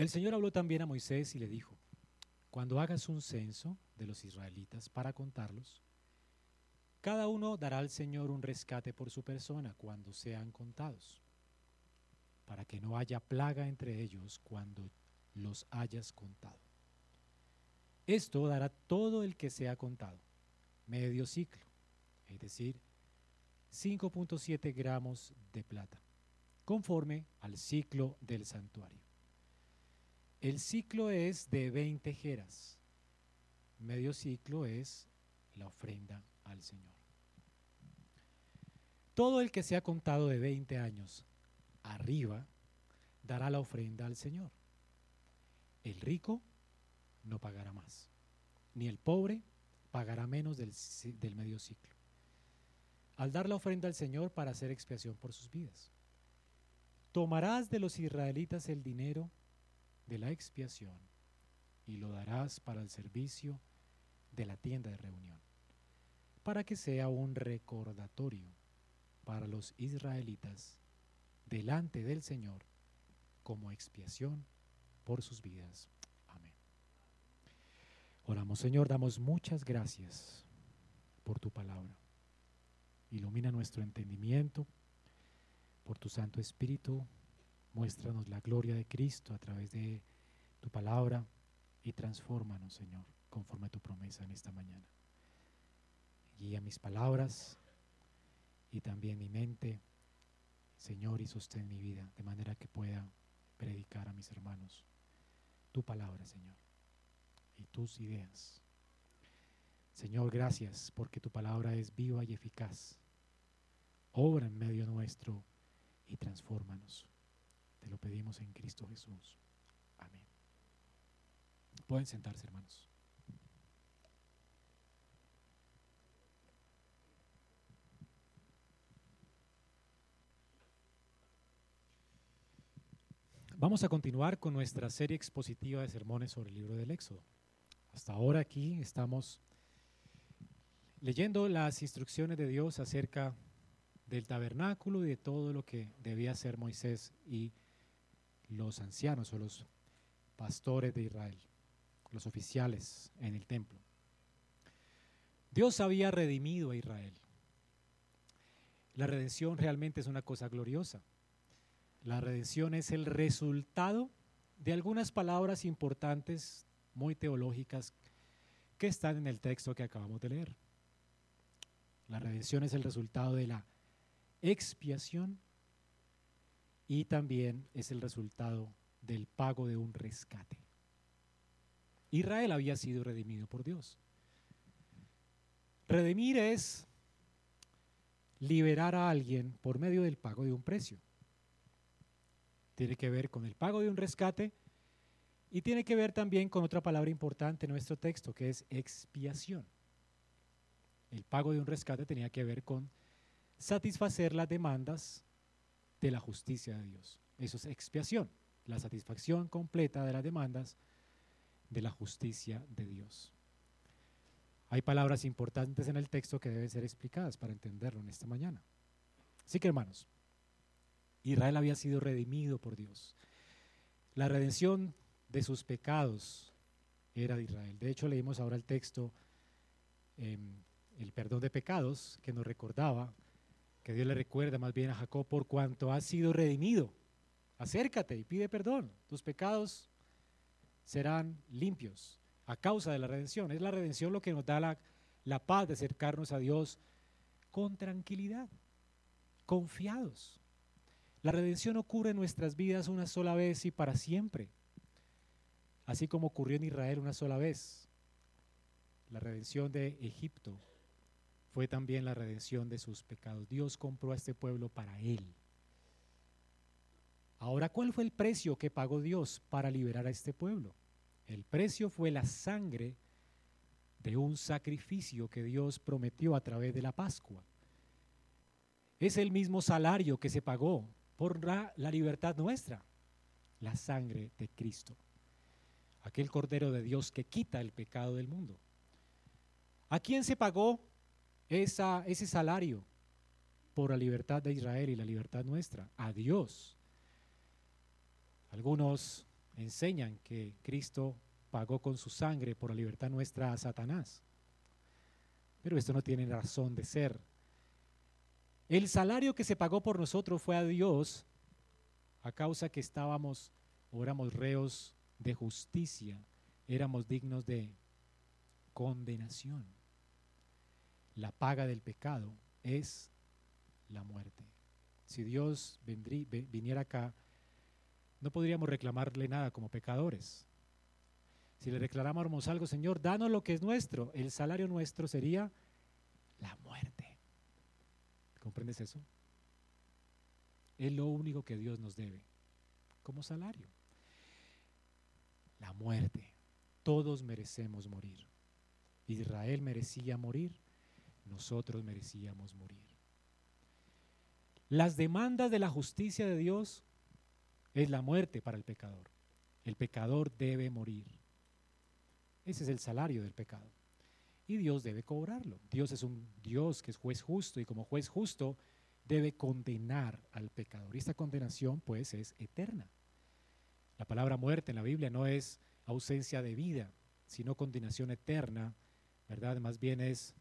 El Señor habló también a Moisés y le dijo, cuando hagas un censo de los israelitas para contarlos, cada uno dará al Señor un rescate por su persona cuando sean contados, para que no haya plaga entre ellos cuando los hayas contado. Esto dará todo el que sea contado, medio ciclo, es decir, 5.7 gramos de plata, conforme al ciclo del santuario. El ciclo es de 20 jeras. Medio ciclo es la ofrenda al Señor. Todo el que sea contado de 20 años arriba dará la ofrenda al Señor. El rico no pagará más, ni el pobre pagará menos del, del medio ciclo. Al dar la ofrenda al Señor para hacer expiación por sus vidas. Tomarás de los israelitas el dinero de la expiación y lo darás para el servicio de la tienda de reunión, para que sea un recordatorio para los israelitas delante del Señor como expiación por sus vidas. Amén. Oramos, Señor, damos muchas gracias por tu palabra. Ilumina nuestro entendimiento por tu Santo Espíritu Muéstranos la gloria de Cristo a través de tu palabra y transfórmanos, Señor, conforme a tu promesa en esta mañana. Guía mis palabras y también mi mente, Señor, y sostén mi vida de manera que pueda predicar a mis hermanos tu palabra, Señor, y tus ideas. Señor, gracias porque tu palabra es viva y eficaz. Obra en medio nuestro y transfórmanos. Te lo pedimos en Cristo Jesús. Pueden sentarse, hermanos. Vamos a continuar con nuestra serie expositiva de sermones sobre el libro del Éxodo. Hasta ahora aquí estamos leyendo las instrucciones de Dios acerca del tabernáculo y de todo lo que debía hacer Moisés y los ancianos o los pastores de Israel, los oficiales en el templo. Dios había redimido a Israel. La redención realmente es una cosa gloriosa. La redención es el resultado de algunas palabras importantes, muy teológicas, que están en el texto que acabamos de leer. La redención es el resultado de la expiación y también es el resultado del pago de un rescate. Israel había sido redimido por Dios. Redimir es liberar a alguien por medio del pago de un precio. Tiene que ver con el pago de un rescate y tiene que ver también con otra palabra importante en nuestro texto, que es expiación. El pago de un rescate tenía que ver con satisfacer las demandas de la justicia de Dios. Eso es expiación, la satisfacción completa de las demandas de la justicia de Dios. Hay palabras importantes en el texto que deben ser explicadas para entenderlo en esta mañana. Así que hermanos, Israel había sido redimido por Dios. La redención de sus pecados era de Israel. De hecho, leímos ahora el texto, em, el perdón de pecados, que nos recordaba que Dios le recuerda más bien a Jacob por cuanto ha sido redimido. Acércate y pide perdón. Tus pecados serán limpios a causa de la redención. Es la redención lo que nos da la, la paz de acercarnos a Dios con tranquilidad, confiados. La redención ocurre en nuestras vidas una sola vez y para siempre, así como ocurrió en Israel una sola vez. La redención de Egipto fue también la redención de sus pecados. Dios compró a este pueblo para Él. Ahora, ¿cuál fue el precio que pagó Dios para liberar a este pueblo? El precio fue la sangre de un sacrificio que Dios prometió a través de la Pascua. Es el mismo salario que se pagó por la, libertad nuestra, la sangre de Cristo, aquel Cordero de Dios que quita el pecado del mundo. ¿A quién se pagó ese salario por la libertad de Israel y la libertad nuestra, a Dios. Algunos enseñan que Cristo pagó con su sangre por la libertad nuestra a Satanás. Pero esto no tiene razón de ser. El salario que se pagó por nosotros fue a Dios a causa que estábamos o éramos reos de justicia, éramos dignos de condenación. La paga del pecado es la muerte. Si Dios viniera acá, no podríamos reclamarle nada como pecadores. Si le reclamáramos algo, Señor, danos lo que es nuestro, el salario nuestro sería la muerte. ¿Comprendes eso? Es lo único que Dios nos debe como salario. La muerte. Todos merecemos morir. Israel merecía morir, nosotros merecíamos morir. Las demandas de la justicia de Dios es la muerte para el pecador. El pecador debe morir. Ese es el salario del pecado. Y Dios debe cobrarlo. Dios es un Dios que es juez justo y como juez justo debe condenar al pecador. Y esta condenación pues es eterna. La palabra muerte en la Biblia no es ausencia de vida, sino condenación eterna, ¿verdad? Más bien es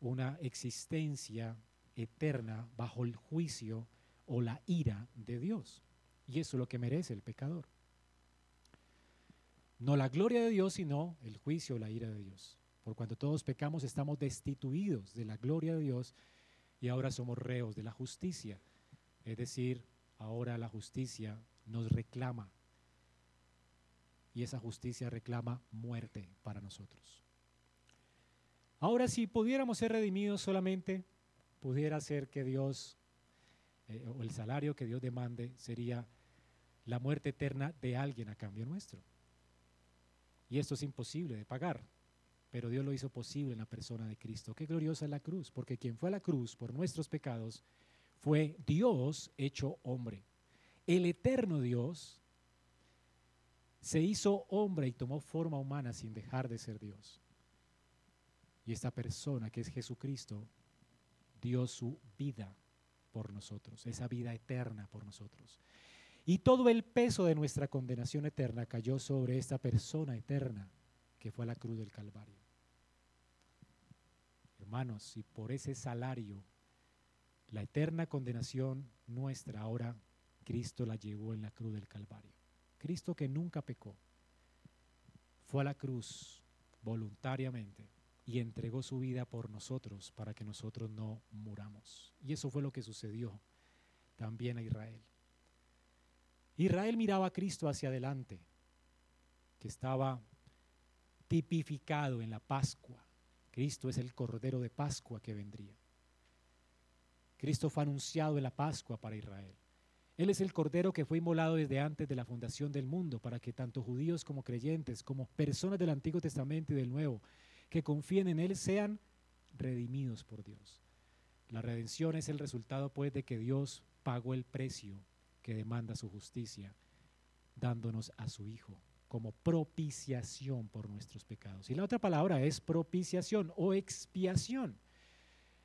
una existencia eterna bajo el juicio o la ira de Dios. Y eso es lo que merece el pecador. No la gloria de Dios, sino el juicio o la ira de Dios. Por cuanto todos pecamos, estamos destituidos de la gloria de Dios y ahora somos reos de la justicia. Es decir, ahora la justicia nos reclama. Y esa justicia reclama muerte para nosotros. Ahora, si pudiéramos ser redimidos solamente, pudiera ser que Dios, eh, o el salario que Dios demande, sería la muerte eterna de alguien a cambio nuestro. Y esto es imposible de pagar, pero Dios lo hizo posible en la persona de Cristo. Qué gloriosa es la cruz, porque quien fue a la cruz por nuestros pecados fue Dios hecho hombre. El eterno Dios se hizo hombre y tomó forma humana sin dejar de ser Dios. Y esta persona que es Jesucristo dio su vida por nosotros, esa vida eterna por nosotros. Y todo el peso de nuestra condenación eterna cayó sobre esta persona eterna que fue a la cruz del Calvario. Hermanos, si por ese salario, la eterna condenación nuestra, ahora Cristo la llevó en la cruz del Calvario. Cristo que nunca pecó, fue a la cruz voluntariamente y entregó su vida por nosotros para que nosotros no muramos. Y eso fue lo que sucedió también a Israel. Israel miraba a Cristo hacia adelante, que estaba tipificado en la Pascua. Cristo es el Cordero de Pascua que vendría. Cristo fue anunciado en la Pascua para Israel. Él es el Cordero que fue inmolado desde antes de la fundación del mundo para que tanto judíos como creyentes, como personas del Antiguo Testamento y del Nuevo, que confíen en Él, sean redimidos por Dios. La redención es el resultado pues de que Dios pagó el precio que demanda su justicia, dándonos a su Hijo como propiciación por nuestros pecados. Y la otra palabra es propiciación o expiación.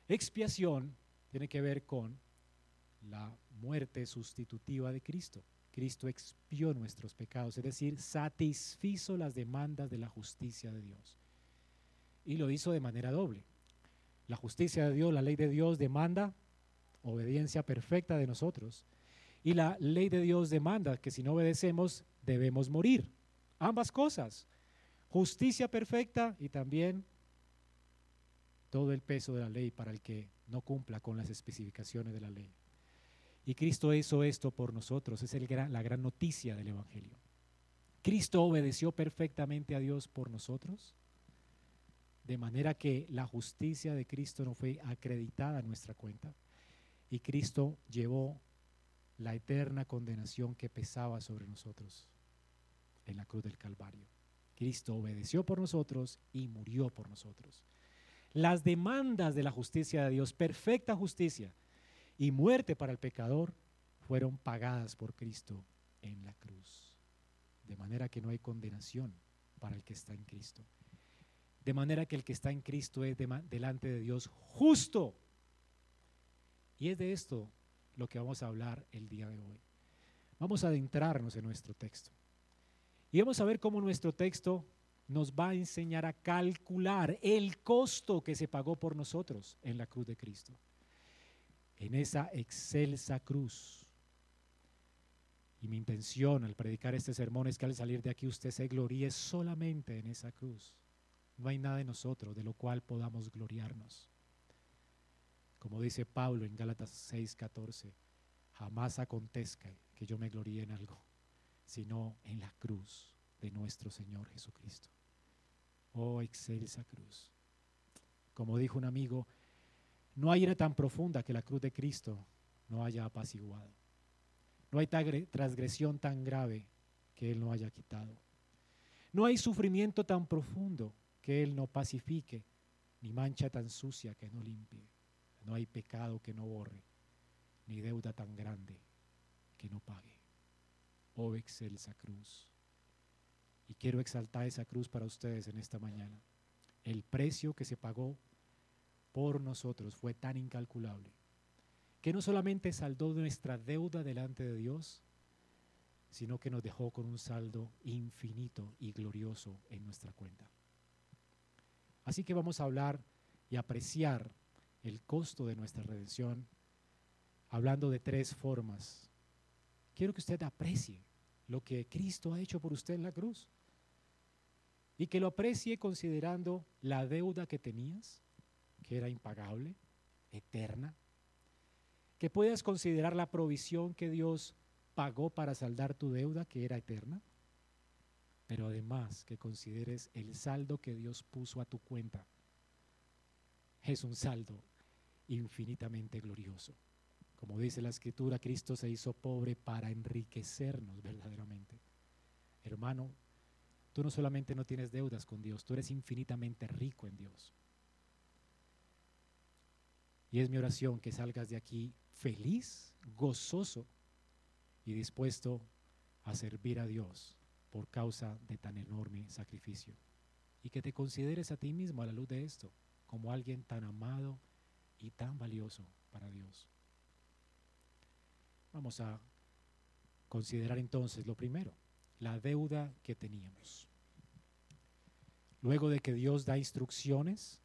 Expiación tiene que ver con la muerte sustitutiva de Cristo. Cristo expió nuestros pecados, es decir, satisfizo las demandas de la justicia de Dios. Y lo hizo de manera doble. La justicia de Dios, la ley de Dios demanda obediencia perfecta de nosotros y la ley de Dios demanda que si no obedecemos debemos morir. Ambas cosas. Justicia perfecta y también todo el peso de la ley para el que no cumpla con las especificaciones de la ley. Y Cristo hizo esto por nosotros. Es la gran noticia del Evangelio. Cristo obedeció perfectamente a Dios por nosotros, de manera que la justicia de Cristo no fue acreditada a nuestra cuenta. Y Cristo llevó la eterna condenación que pesaba sobre nosotros en la cruz del Calvario. Cristo obedeció por nosotros y murió por nosotros. Las demandas de la justicia de Dios, perfecta justicia y muerte para el pecador, fueron pagadas por Cristo en la cruz. De manera que no hay condenación para el que está en Cristo. De manera que el que está en Cristo es delante de Dios justo. Y es de esto lo que vamos a hablar el día de hoy. Vamos a adentrarnos en nuestro texto. Y vamos a ver cómo nuestro texto nos va a enseñar a calcular el costo que se pagó por nosotros en la cruz de Cristo. En esa excelsa cruz. Y mi intención al predicar este sermón es que al salir de aquí usted se gloríe solamente en esa cruz. No hay nada en nosotros de lo cual podamos gloriarnos. Como dice Pablo en Gálatas 6:14, jamás acontezca que yo me gloríe en algo, sino en la cruz de nuestro Señor Jesucristo. Oh, excelsa cruz. Como dijo un amigo, no hay ira tan profunda que la cruz de Cristo no haya apaciguado. No hay transgresión tan grave que Él no haya quitado. No hay sufrimiento tan profundo que Él no pacifique, ni mancha tan sucia que no limpie. No hay pecado que no borre, ni deuda tan grande que no pague. Oh excelsa cruz. Y quiero exaltar esa cruz para ustedes en esta mañana. El precio que se pagó por nosotros fue tan incalculable que no solamente saldó nuestra deuda delante de Dios, sino que nos dejó con un saldo infinito y glorioso en nuestra cuenta. Así que vamos a hablar y apreciar el costo de nuestra redención hablando de tres formas. Quiero que usted aprecie lo que Cristo ha hecho por usted en la cruz y que lo aprecie considerando la deuda que tenías, que era impagable, eterna, que puedas considerar la provisión que Dios pagó para saldar tu deuda, que era eterna, pero además que consideres el saldo que Dios puso a tu cuenta. Es un saldo infinitamente glorioso. Como dice la escritura, Cristo se hizo pobre para enriquecernos verdaderamente. Hermano, tú no solamente no tienes deudas con Dios, tú eres infinitamente rico en Dios. Y es mi oración que salgas de aquí feliz, gozoso y dispuesto a servir a Dios por causa de tan enorme sacrificio. Y que te consideres a ti mismo a la luz de esto como alguien tan amado y tan valioso para Dios. Vamos a considerar entonces lo primero, la deuda que teníamos. Luego de que Dios da instrucciones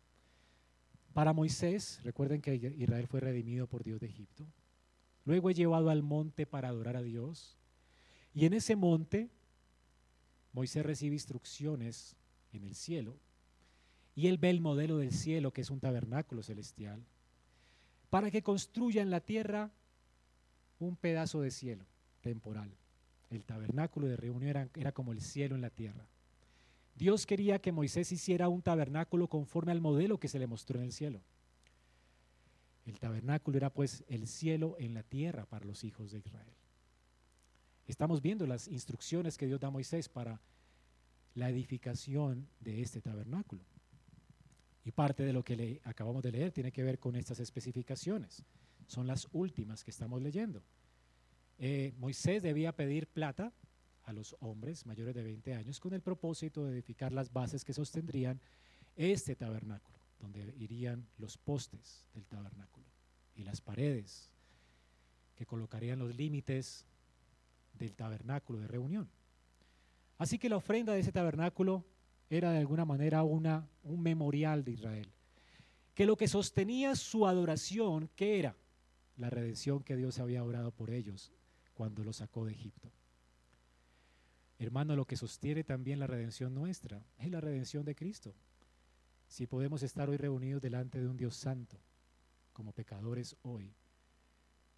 para Moisés, recuerden que Israel fue redimido por Dios de Egipto. Luego es llevado al monte para adorar a Dios. Y en ese monte, Moisés recibe instrucciones en el cielo. Y él ve el modelo del cielo, que es un tabernáculo celestial, para que construya en la tierra un pedazo de cielo temporal. El tabernáculo de reunión era, como el cielo en la tierra. Dios quería que Moisés hiciera un tabernáculo conforme al modelo que se le mostró en el cielo. El tabernáculo era pues el cielo en la tierra para los hijos de Israel. Estamos viendo las instrucciones que Dios da a Moisés para la edificación de este tabernáculo. Y parte de lo que acabamos de leer tiene que ver con estas especificaciones. Son las últimas que estamos leyendo. Eh, Moisés debía pedir plata a los hombres mayores de 20 años con el propósito de edificar las bases que sostendrían este tabernáculo, donde irían los postes del tabernáculo y las paredes que colocarían los límites del tabernáculo de reunión. Así que la ofrenda de ese tabernáculo era de alguna manera una, un memorial de Israel. Que lo que sostenía su adoración, ¿qué era? La redención que Dios había orado por ellos cuando los sacó de Egipto. Hermano, lo que sostiene también la redención nuestra es la redención de Cristo. Si podemos estar hoy reunidos delante de un Dios santo, como pecadores hoy,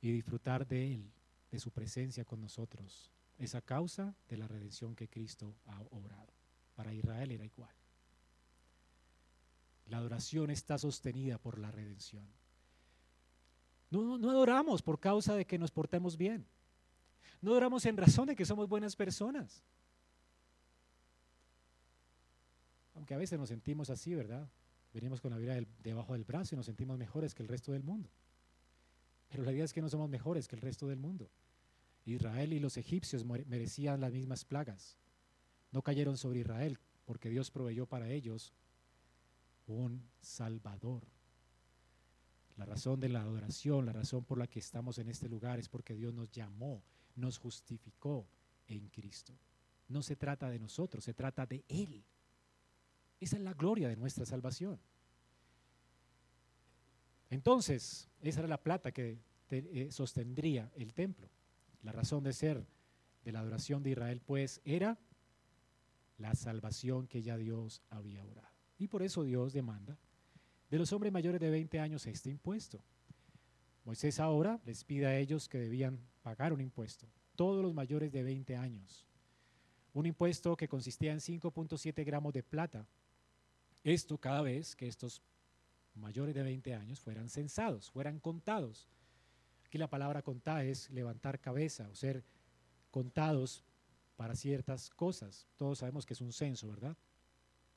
y disfrutar de Él, de su presencia con nosotros, es a causa de la redención que Cristo ha obrado. Para Israel era igual. La adoración está sostenida por la redención. No, no, adoramos por causa de que nos portemos bien. No adoramos en razón de que somos buenas personas. Aunque a veces nos sentimos así, ¿verdad? Venimos con la vida debajo del brazo y nos sentimos mejores que el resto del mundo. Pero la idea es que no somos mejores que el resto del mundo. Israel y los egipcios merecían las mismas plagas no cayeron sobre Israel, porque Dios proveyó para ellos un Salvador. La razón de la adoración, la razón por la que estamos en este lugar es porque Dios nos llamó, nos justificó en Cristo. no se trata de nosotros, se trata de Él. Esa es la gloria de nuestra salvación. Entonces, esa era la plata que eh, sostendría el templo. La razón de ser de la adoración de Israel, pues, era la salvación que ya Dios había orado. Y por eso Dios demanda de los hombres mayores de 20 años este impuesto. Moisés ahora les pide a ellos que debían pagar un impuesto, todos los mayores de 20 años. Un impuesto que consistía en 5.7 gramos de plata. Esto cada vez que estos mayores de 20 años fueran censados, fueran contados. Aquí la palabra contar es levantar cabeza o ser contados para ciertas cosas. Todos sabemos que es un censo, ¿verdad?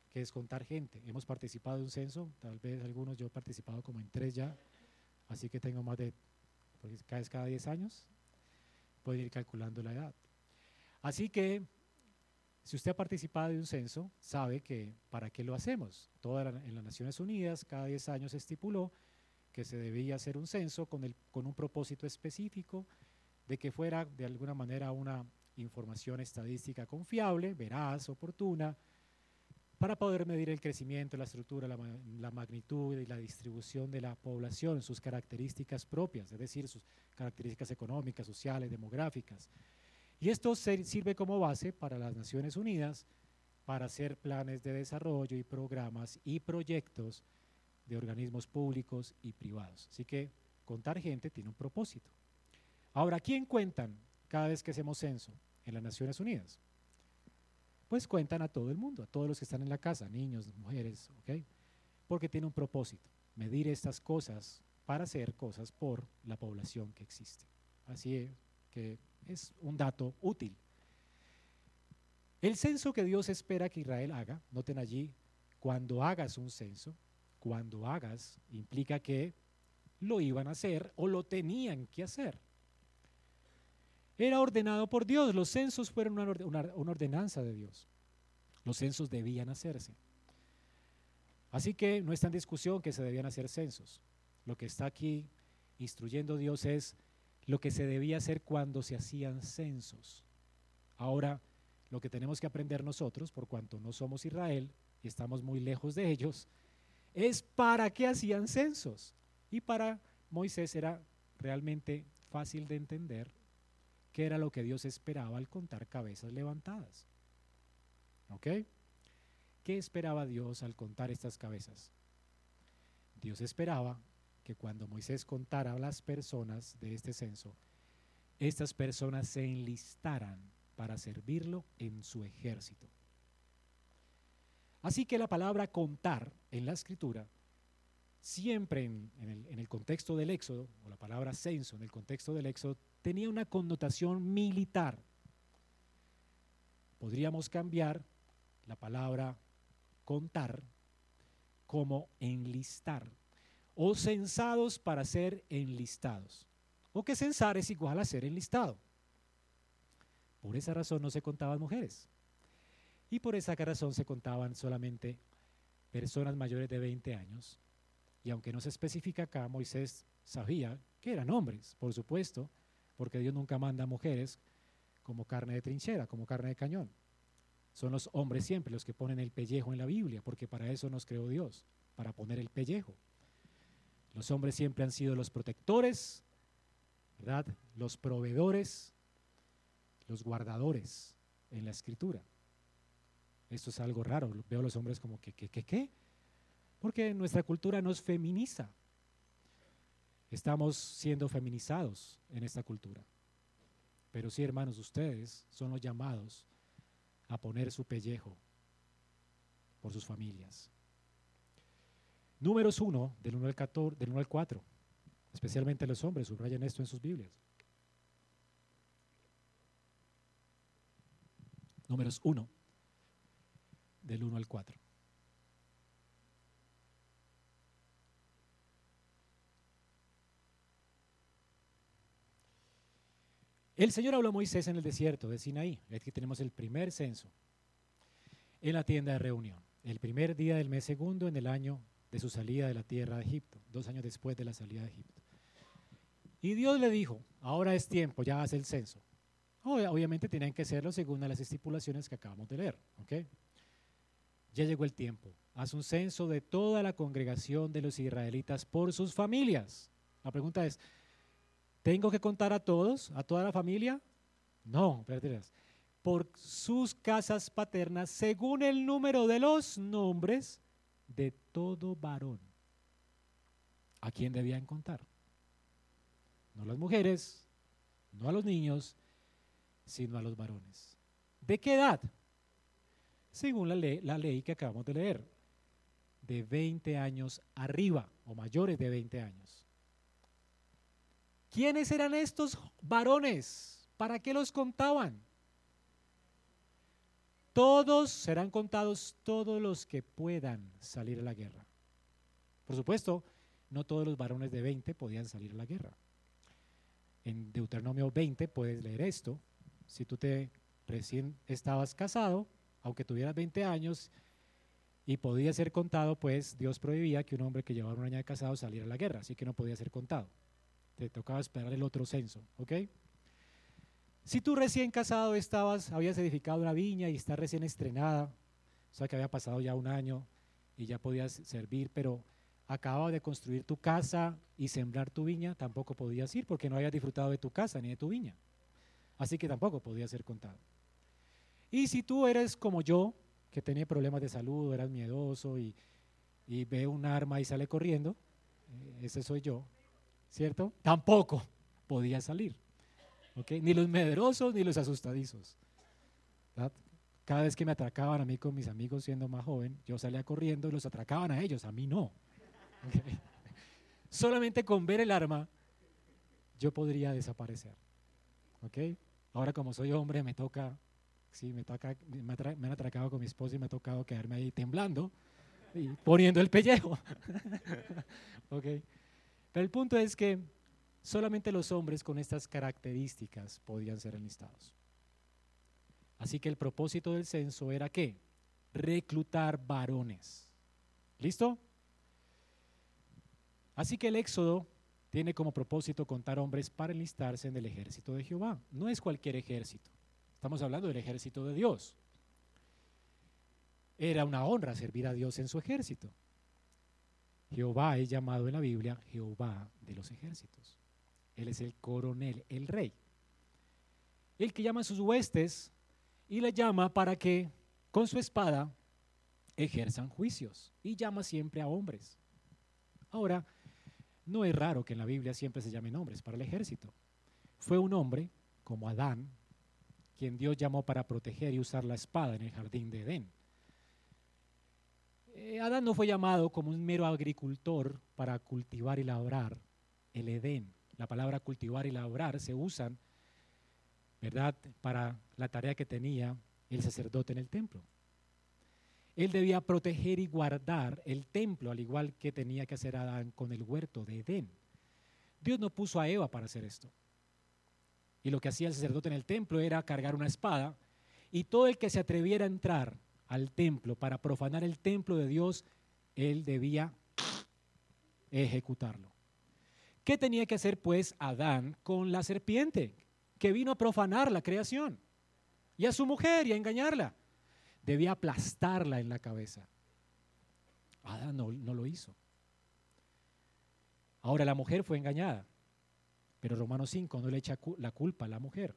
Que es contar gente. Hemos participado de un censo, tal vez algunos, yo he participado como en tres ya, así que tengo más de, cada, cada 10 años, pueden ir calculando la edad. Así que, si usted ha participado de un censo, sabe que para qué lo hacemos. Toda en las Naciones Unidas, cada 10 años se estipuló que se debía hacer un censo con, el, con un propósito específico de que fuera de alguna manera una información estadística confiable, veraz, oportuna, para poder medir el crecimiento, la estructura, la, magnitud y la distribución de la población, sus características propias, es decir, sus características económicas, sociales, demográficas. Y esto sirve como base para las Naciones Unidas para hacer planes de desarrollo y programas y proyectos de organismos públicos y privados. Así que contar gente tiene un propósito. Ahora, ¿quién cuentan cada vez que hacemos censo en las Naciones Unidas? Pues cuentan a todo el mundo, a todos los que están en la casa, niños, mujeres, ¿ok? Porque tiene un propósito, medir estas cosas para hacer cosas por la población que existe. Así que es un dato útil. El censo que Dios espera que Israel haga, noten allí, cuando hagas un censo, cuando hagas, implica que lo iban a hacer o lo tenían que hacer era ordenado por Dios. Los censos fueron una, ordenanza de Dios. Los censos debían hacerse. Así que no está en discusión que se debían hacer censos. Lo que está aquí instruyendo Dios es lo que se debía hacer cuando se hacían censos. Ahora, lo que tenemos que aprender nosotros, por cuanto no somos Israel y estamos muy lejos de ellos, es para qué hacían censos. Y para Moisés era realmente fácil de entender qué era lo que Dios esperaba al contar cabezas levantadas. ¿Ok? ¿Qué esperaba Dios al contar estas cabezas? Dios esperaba que cuando Moisés contara a las personas de este censo, estas personas se enlistaran para servirlo en su ejército. Así que la palabra contar en la escritura, siempre en, el, en el contexto del Éxodo, o la palabra censo en el contexto del Éxodo, tenía una connotación militar. Podríamos cambiar la palabra contar como enlistar o censados para ser enlistados. O que censar es igual a ser enlistado. Por esa razón no se contaban mujeres. Y por esa razón se contaban solamente personas mayores de 20 años. Y aunque no se especifica acá, Moisés sabía que eran hombres, por supuesto, porque Dios nunca manda mujeres como carne de trinchera, como carne de cañón. Son los hombres siempre los que ponen el pellejo en la Biblia, porque para eso nos creó Dios, para poner el pellejo. Los hombres siempre han sido los protectores, ¿verdad? Los proveedores, los guardadores en la escritura. Esto es algo raro, veo a los hombres como que, ¿qué, qué, qué? Porque nuestra cultura nos feminiza. Estamos siendo feminizados en esta cultura. Pero sí, hermanos, ustedes son los llamados a poner su pellejo por sus familias. Números 1, del 1 al, 14, del 1 al 4. Especialmente los hombres, subrayen esto en sus Biblias. Números 1, del 1 al 4. El Señor habló a Moisés en el desierto de Sinaí. Aquí tenemos el primer censo en la tienda de reunión. El primer día del mes segundo en el año de su salida de la tierra de Egipto, dos años después de la salida de Egipto. Y Dios le dijo, ahora es tiempo, ya haz el censo. Obviamente tenían que hacerlo según las estipulaciones que acabamos de leer. Ya llegó el tiempo. Haz un censo de toda la congregación de los israelitas por sus familias. La pregunta es, ¿tengo que contar a todos, a toda la familia? No, por sus casas paternas según el número de los nombres de todo varón. ¿A quién debían contar? No a las mujeres, no a los niños, sino a los varones. ¿De qué edad? Según la ley, la ley que acabamos de leer, de 20 años arriba o mayores de 20 años. ¿Quiénes eran estos varones? ¿Para qué los contaban? Todos serán contados todos los que puedan salir a la guerra. Por supuesto, no todos los varones de 20 podían salir a la guerra. En Deuteronomio 20 puedes leer esto. Si tú te recién estabas casado, aunque tuvieras 20 años y podía ser contado, pues Dios prohibía que un hombre que llevaba un año de casado saliera a la guerra, así que no podía ser contado. Te tocaba esperar el otro censo, ¿ok? Si tú recién casado estabas, habías edificado una viña y está recién estrenada, o sea que había pasado ya un año y ya podías servir, pero acababa de construir tu casa y sembrar tu viña, tampoco podías ir porque no habías disfrutado de tu casa ni de tu viña. Así que tampoco podía ser contado. Y si tú eres como yo, que tenía problemas de salud, eras miedoso y, ve un arma y sale corriendo, eh, ese soy yo, ¿cierto? Tampoco podía salir. Ni los medrosos ni los asustadizos. Cada vez que me atracaban a mí con mis amigos siendo más joven, yo salía corriendo y los atracaban a ellos, a mí no. Solamente con ver el arma, yo podría desaparecer. Ahora como soy hombre, me toca, sí, me, toca, me, han atracado con mi esposa y me ha tocado quedarme ahí temblando y poniendo el pellejo. Pero el punto es que Solamente los hombres con estas características podían ser enlistados. Así que el propósito del censo era qué? Reclutar varones. ¿Listo? Así que el Éxodo tiene como propósito contar hombres para enlistarse en el ejército de Jehová. No es cualquier ejército. Estamos hablando del ejército de Dios. Era una honra servir a Dios en su ejército. Jehová es llamado en la Biblia Jehová de los ejércitos. Él es el coronel, el rey. El que llama a sus huestes y le llama para que con su espada ejerzan juicios y llama siempre a hombres. Ahora, no es raro que en la Biblia siempre se llamen hombres para el ejército. Fue un hombre, como Adán, quien Dios llamó para proteger y usar la espada en el jardín de Edén. Eh, Adán no fue llamado como un mero agricultor para cultivar y labrar el Edén la palabra cultivar y labrar se usan, ¿verdad?, para la tarea que tenía el sacerdote en el templo. Él debía proteger y guardar el templo, al igual que tenía que hacer Adán con el huerto de Edén. Dios no puso a Eva para hacer esto. Y lo que hacía el sacerdote en el templo era cargar una espada y todo el que se atreviera a entrar al templo para profanar el templo de Dios, él debía ejecutarlo. ¿Qué tenía que hacer pues Adán con la serpiente que vino a profanar la creación? Y a su mujer y a engañarla. Debía aplastarla en la cabeza. Adán no, no lo hizo. Ahora la mujer fue engañada, pero Romanos 5 no le echa la culpa a la mujer.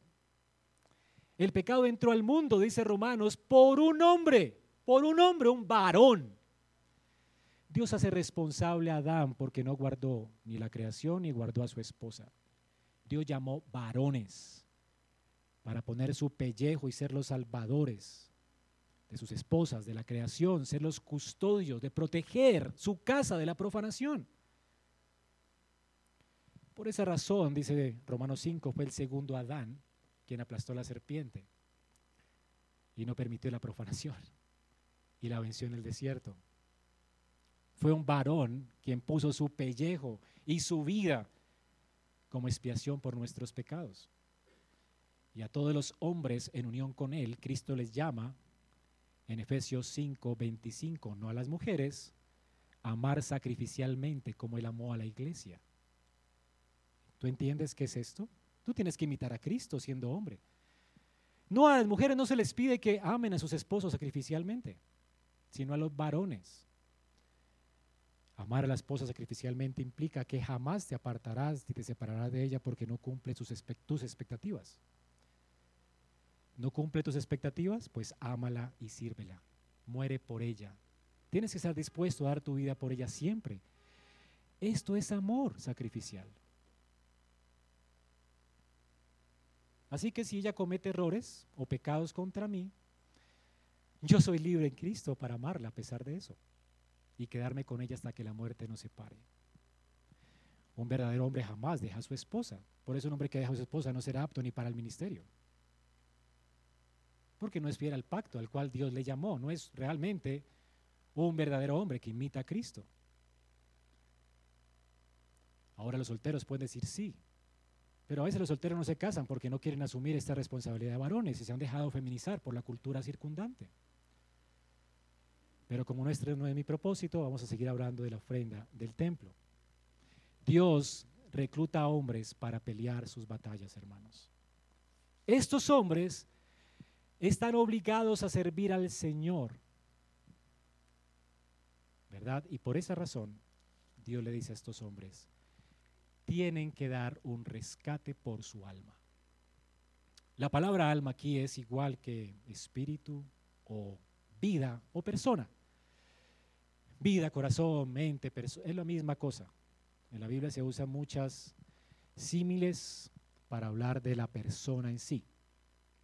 El pecado entró al mundo, dice Romanos, por un hombre, por un hombre, un varón. Dios hace responsable a Adán porque no guardó ni la creación ni guardó a su esposa. Dios llamó varones para poner su pellejo y ser los salvadores de sus esposas, de la creación, ser los custodios, de proteger su casa de la profanación. Por esa razón, dice Romanos 5, fue el segundo Adán quien aplastó la serpiente y no permitió la profanación y la venció en el desierto. Fue un varón quien puso su pellejo y su vida como expiación por nuestros pecados. Y a todos los hombres en unión con él, Cristo les llama en Efesios 5, 25, no a las mujeres, amar sacrificialmente como él amó a la iglesia. ¿Tú entiendes qué es esto? Tú tienes que imitar a Cristo siendo hombre. No, a las mujeres no se les pide que amen a sus esposos sacrificialmente, sino a los varones. Amar a la esposa sacrificialmente implica que jamás te apartarás ni te separarás de ella porque no cumple tus expectativas. ¿No cumple tus expectativas? Pues ámala y sírvela. Muere por ella. Tienes que estar dispuesto a dar tu vida por ella siempre. Esto es amor sacrificial. Así que si ella comete errores o pecados contra mí, yo soy libre en Cristo para amarla a pesar de eso y quedarme con ella hasta que la muerte nos separe. Un verdadero hombre jamás deja a su esposa. Por eso un hombre que deja a su esposa no será apto ni para el ministerio. Porque no es fiel al pacto al cual Dios le llamó. No es realmente un verdadero hombre que imita a Cristo. Ahora los solteros pueden decir sí, pero a veces los solteros no se casan porque no quieren asumir esta responsabilidad de varones y se han dejado feminizar por la cultura circundante. Pero como nuestro no es mi propósito, vamos a seguir hablando de la ofrenda del templo. Dios recluta a hombres para pelear sus batallas, hermanos. Estos hombres están obligados a servir al Señor. ¿Verdad? Y por esa razón, Dios le dice a estos hombres, tienen que dar un rescate por su alma. La palabra alma aquí es igual que espíritu o vida o persona. Vida, corazón, mente, es la misma cosa. En la Biblia se usan muchas símiles para hablar de la persona en sí.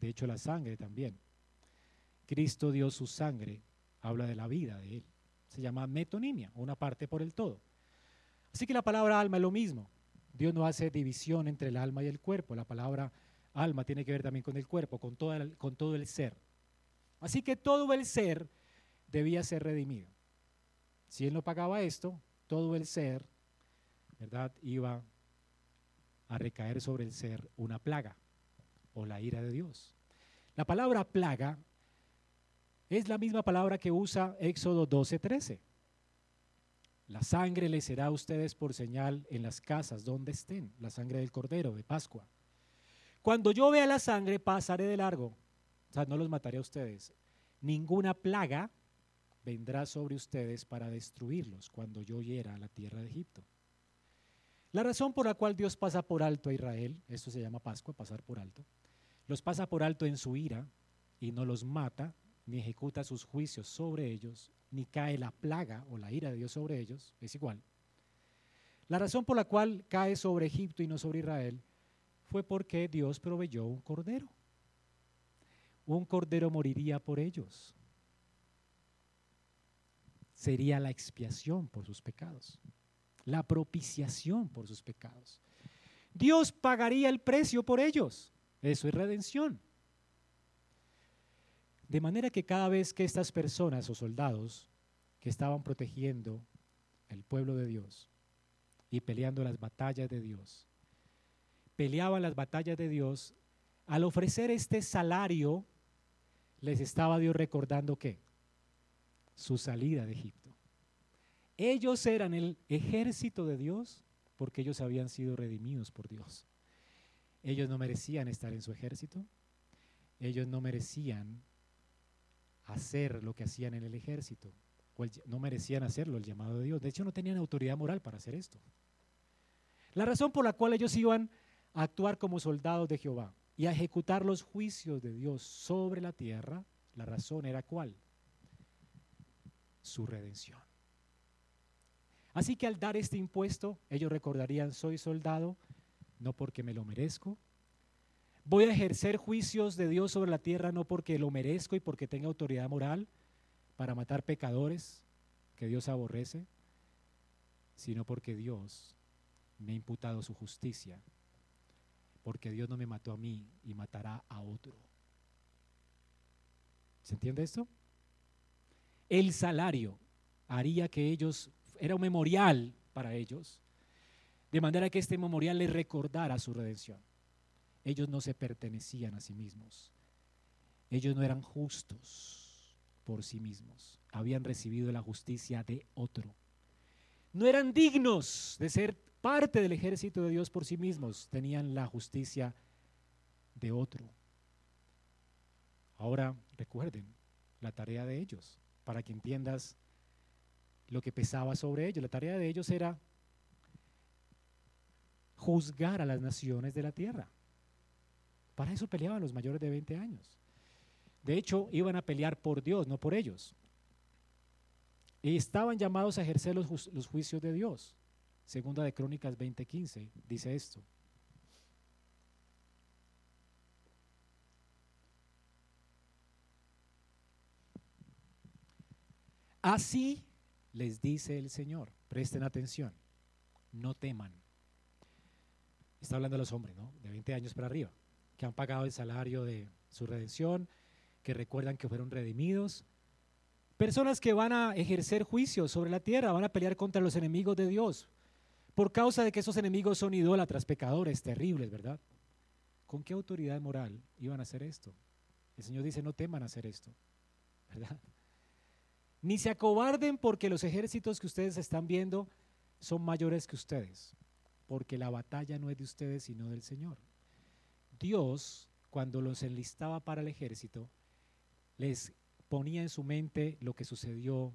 De hecho, la sangre también. Cristo dio su sangre, habla de la vida de Él. Se llama metonimia, una parte por el todo. Así que la palabra alma es lo mismo. Dios no hace división entre el alma y el cuerpo. La palabra alma tiene que ver también con el cuerpo, con, con todo el ser. Así que todo el ser debía ser redimido. Si él no pagaba esto, todo el ser, ¿verdad?, iba a recaer sobre el ser una plaga o la ira de Dios. La palabra plaga es la misma palabra que usa Éxodo 12:13. La sangre les será a ustedes por señal en las casas donde estén, la sangre del cordero de Pascua. Cuando yo vea la sangre, pasaré de largo. O sea, no los mataré a ustedes. Ninguna plaga vendrá sobre ustedes para destruirlos cuando yo hiera la tierra de Egipto. La razón por la cual Dios pasa por alto a Israel, esto se llama Pascua, pasar por alto, los pasa por alto en su ira y no los mata, ni ejecuta sus juicios sobre ellos, ni cae la plaga o la ira de Dios sobre ellos, es igual. La razón por la cual cae sobre Egipto y no sobre Israel fue porque Dios proveyó un cordero. Un cordero moriría por ellos sería la expiación por sus pecados, la propiciación por sus pecados. Dios pagaría el precio por ellos. Eso es redención. De manera que cada vez que estas personas o soldados que estaban protegiendo el pueblo de Dios y peleando las batallas de Dios, peleaban las batallas de Dios, al ofrecer este salario, les estaba Dios recordando que su salida de Egipto. Ellos eran el ejército de Dios porque ellos habían sido redimidos por Dios. Ellos no merecían estar en su ejército. Ellos no merecían hacer lo que hacían en el ejército. O no merecían hacerlo, el llamado de Dios. De hecho, no tenían autoridad moral para hacer esto. La razón por la cual ellos iban a actuar como soldados de Jehová y a ejecutar los juicios de Dios sobre la tierra, la razón era cuál? Su redención. Así que al dar este impuesto, ellos recordarían, soy soldado, no porque me lo merezco. Voy a ejercer juicios de Dios sobre la tierra, no porque lo merezco y porque tenga autoridad moral para matar pecadores que Dios aborrece, sino porque Dios me ha imputado su justicia, porque Dios no me mató a mí y matará a otro. ¿Se entiende esto? El salario haría que ellos, era un memorial para ellos, de manera que este memorial les recordara su redención. Ellos no se pertenecían a sí mismos, ellos no eran justos por sí mismos, habían recibido la justicia de otro. No eran dignos de ser parte del ejército de Dios por sí mismos, tenían la justicia de otro. Ahora recuerden la tarea de ellos, para que entiendas lo que pesaba sobre ellos. La tarea de ellos era juzgar a las naciones de la tierra. Para eso peleaban los mayores de 20 años. De hecho, iban a pelear por Dios, no por ellos. Y estaban llamados a ejercer los, los juicios de Dios. Segunda de Crónicas 20:15 dice esto. Así les dice el Señor, presten atención, no teman. Está hablando de los hombres, ¿no? De 20 años para arriba, que han pagado el salario de su redención, que recuerdan que fueron redimidos. Personas que van a ejercer juicio sobre la tierra, van a pelear contra los enemigos de Dios, por causa de que esos enemigos son idólatras, pecadores, terribles, ¿verdad? ¿Con qué autoridad moral iban a hacer esto? El Señor dice, no teman hacer esto, ¿verdad? Ni se acobarden porque los ejércitos que ustedes están viendo son mayores que ustedes, porque la batalla no es de ustedes sino del Señor. Dios, cuando los enlistaba para el ejército, les ponía en su mente lo que sucedió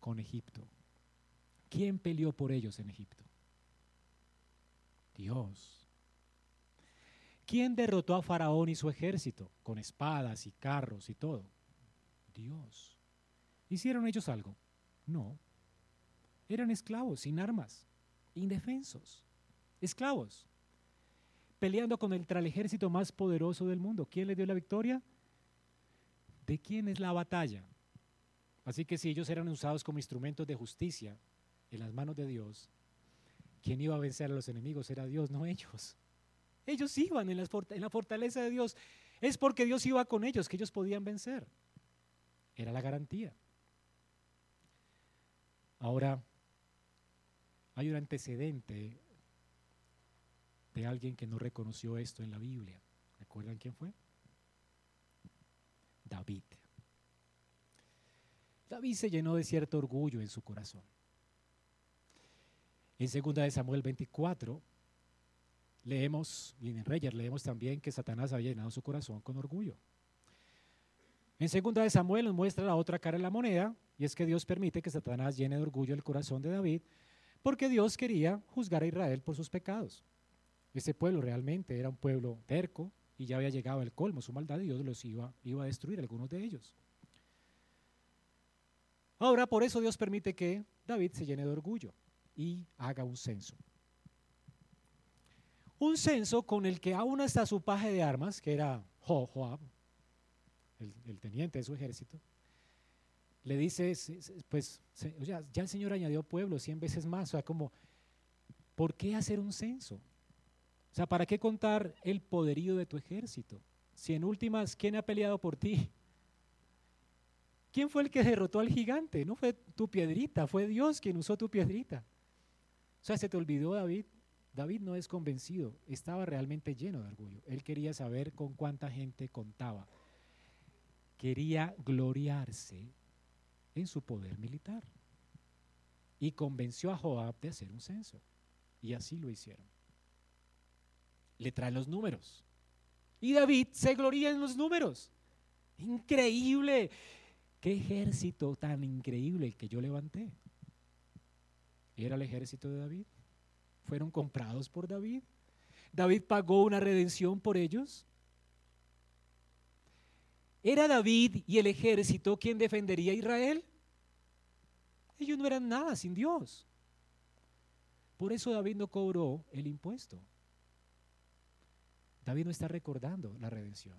con Egipto. ¿Quién peleó por ellos en Egipto? Dios. ¿Quién derrotó a Faraón y su ejército con espadas y carros y todo? Dios. ¿Hicieron ellos algo? No. Eran esclavos, sin armas, indefensos, esclavos, peleando con el ejército más poderoso del mundo. ¿Quién le dio la victoria? ¿De quién es la batalla? Así que si ellos eran usados como instrumentos de justicia en las manos de Dios, ¿quién iba a vencer a los enemigos? Era Dios, no ellos. Ellos iban en, en la fortaleza de Dios. Es porque Dios iba con ellos que ellos podían vencer. Era la garantía. Ahora, hay un antecedente de alguien que no reconoció esto en la Biblia. ¿Recuerdan quién fue? David. David se llenó de cierto orgullo en su corazón. En 2 de Samuel 24 leemos, y en Reyes leemos también que Satanás había llenado su corazón con orgullo. En 2 de Samuel nos muestra la otra cara de la moneda, y es que Dios permite que Satanás llene de orgullo el corazón de David, porque Dios quería juzgar a Israel por sus pecados. Ese pueblo realmente era un pueblo terco y ya había llegado el colmo, su maldad, y Dios los iba, iba a destruir, algunos de ellos. Ahora, por eso Dios permite que David se llene de orgullo y haga un censo. Un censo con el que aún hasta su paje de armas, que era Joab, el, teniente de su ejército, le dice, pues, ya el Señor añadió pueblo cien veces más, o sea, como, ¿por qué hacer un censo? O sea, ¿para qué contar el poderío de tu ejército? Si en últimas, ¿quién ha peleado por ti? ¿Quién fue el que derrotó al gigante? No fue tu piedrita, fue Dios quien usó tu piedrita. O sea, se te olvidó David. David no es convencido, estaba realmente lleno de orgullo. Él quería saber con cuánta gente contaba quería gloriarse en su poder militar. Y convenció a Joab de hacer un censo. Y así lo hicieron. Le traen los números. Y David se gloría en los números. Increíble. Qué ejército tan increíble el que yo levanté. Era el ejército de David. Fueron comprados por David. David pagó una redención por ellos. ¿Era David y el ejército quien defendería a Israel? Ellos no eran nada sin Dios. Por eso David no cobró el impuesto. David no está recordando la redención.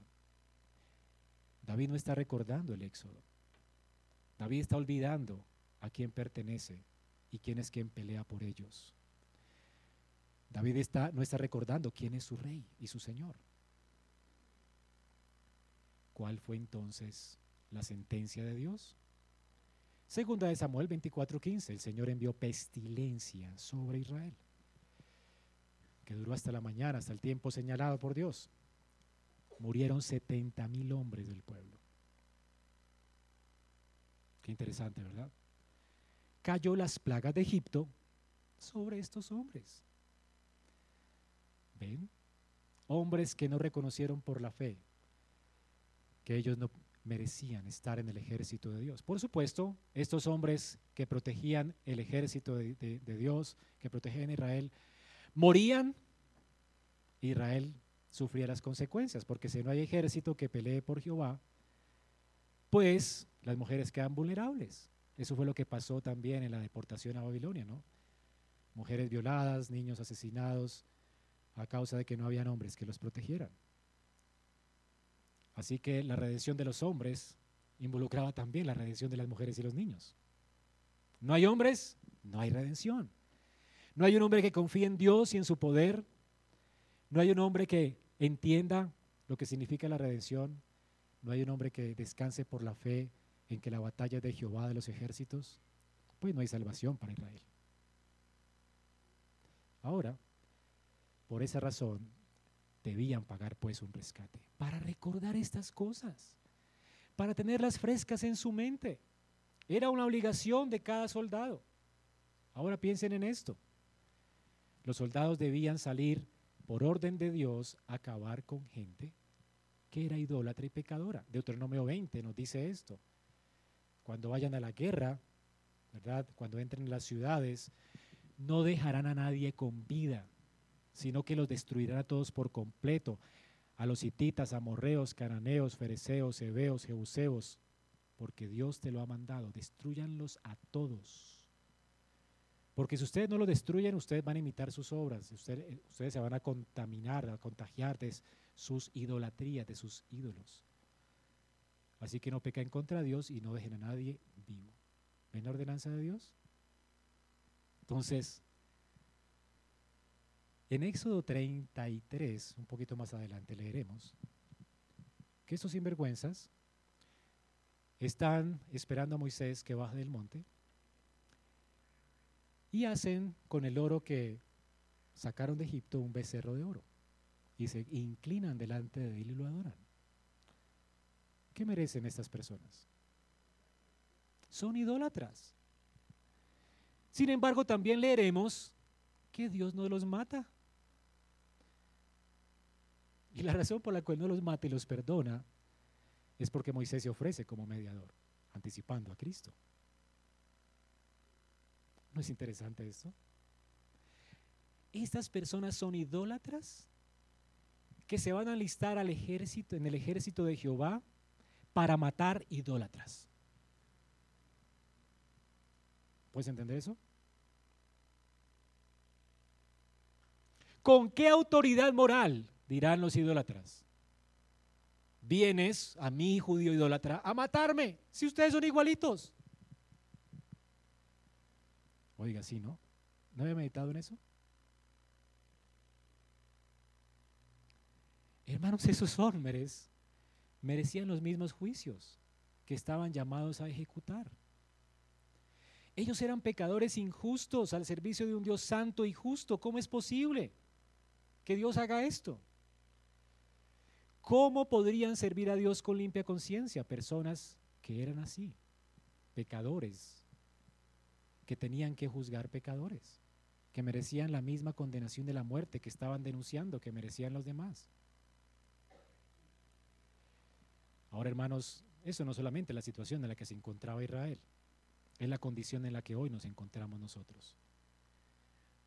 David no está recordando el éxodo. David está olvidando a quién pertenece y quién es quien pelea por ellos. David está, no está recordando quién es su rey y su señor. ¿Cuál fue entonces la sentencia de Dios? Segunda de Samuel 24:15, el Señor envió pestilencia sobre Israel, que duró hasta la mañana, hasta el tiempo señalado por Dios. Murieron 70 mil hombres del pueblo. Qué interesante, ¿verdad? Cayó las plagas de Egipto sobre estos hombres. ¿Ven? Hombres que no reconocieron por la fe que ellos no merecían estar en el ejército de Dios. Por supuesto, estos hombres que protegían el ejército de, Dios, que protegían a Israel, morían, Israel sufría las consecuencias, porque si no hay ejército que pelee por Jehová, pues las mujeres quedan vulnerables. Eso fue lo que pasó también en la deportación a Babilonia, ¿no? Mujeres violadas, niños asesinados a causa de que no habían hombres que los protegieran. Así que la redención de los hombres involucraba también la redención de las mujeres y los niños. No hay hombres, no hay redención. No hay un hombre que confíe en Dios y en su poder. No hay un hombre que entienda lo que significa la redención. No hay un hombre que descanse por la fe en que la batalla de Jehová de los ejércitos. Pues no hay salvación para Israel. Ahora, por esa razón, debían pagar pues un rescate para recordar estas cosas, para tenerlas frescas en su mente. Era una obligación de cada soldado. Ahora piensen en esto. Los soldados debían salir por orden de Dios a acabar con gente que era idólatra y pecadora. Deuteronomio 20 nos dice esto. Cuando vayan a la guerra, ¿verdad? Cuando entren en las ciudades, no dejarán a nadie con vida, sino que los destruirán a todos por completo, a los hititas, amorreos, cananeos, fereceos, heveos, jebuseos, porque Dios te lo ha mandado, destruyanlos a todos. Porque si ustedes no lo destruyen, ustedes van a imitar sus obras, ustedes, eh, ustedes se van a contaminar, a contagiar de sus idolatrías, de sus ídolos. Así que no pequen contra Dios y no dejen a nadie vivo. ¿Ven la ordenanza de Dios? Entonces, en Éxodo 33, un poquito más adelante leeremos, que estos sinvergüenzas están esperando a Moisés que baje del monte y hacen con el oro que sacaron de Egipto un becerro de oro y se inclinan delante de él y lo adoran. ¿Qué merecen estas personas? Son idólatras. Sin embargo, también leeremos que Dios no los mata. Y la razón por la cual no los mata y los perdona es porque Moisés se ofrece como mediador, anticipando a Cristo. ¿No es interesante esto? Estas personas son idólatras que se van a alistar al ejército, en el ejército de Jehová, para matar idólatras. ¿Puedes entender eso? ¿Con qué autoridad moral, dirán los idólatras, vienes a mí, judío idólatra, a matarme si ustedes son igualitos? Oiga, sí, ¿no? ¿No había meditado en eso? Hermanos, esos hombres merecían los mismos juicios que estaban llamados a ejecutar. Ellos eran pecadores injustos al servicio de un Dios santo y justo. ¿Cómo es posible que Dios haga esto? ¿Cómo podrían servir a Dios con limpia conciencia? Personas que eran así, pecadores, que tenían que juzgar pecadores, que merecían la misma condenación de la muerte que estaban denunciando, que merecían los demás. Ahora, hermanos, eso no solamente es la situación en la que se encontraba Israel, es la condición en la que hoy nos encontramos nosotros.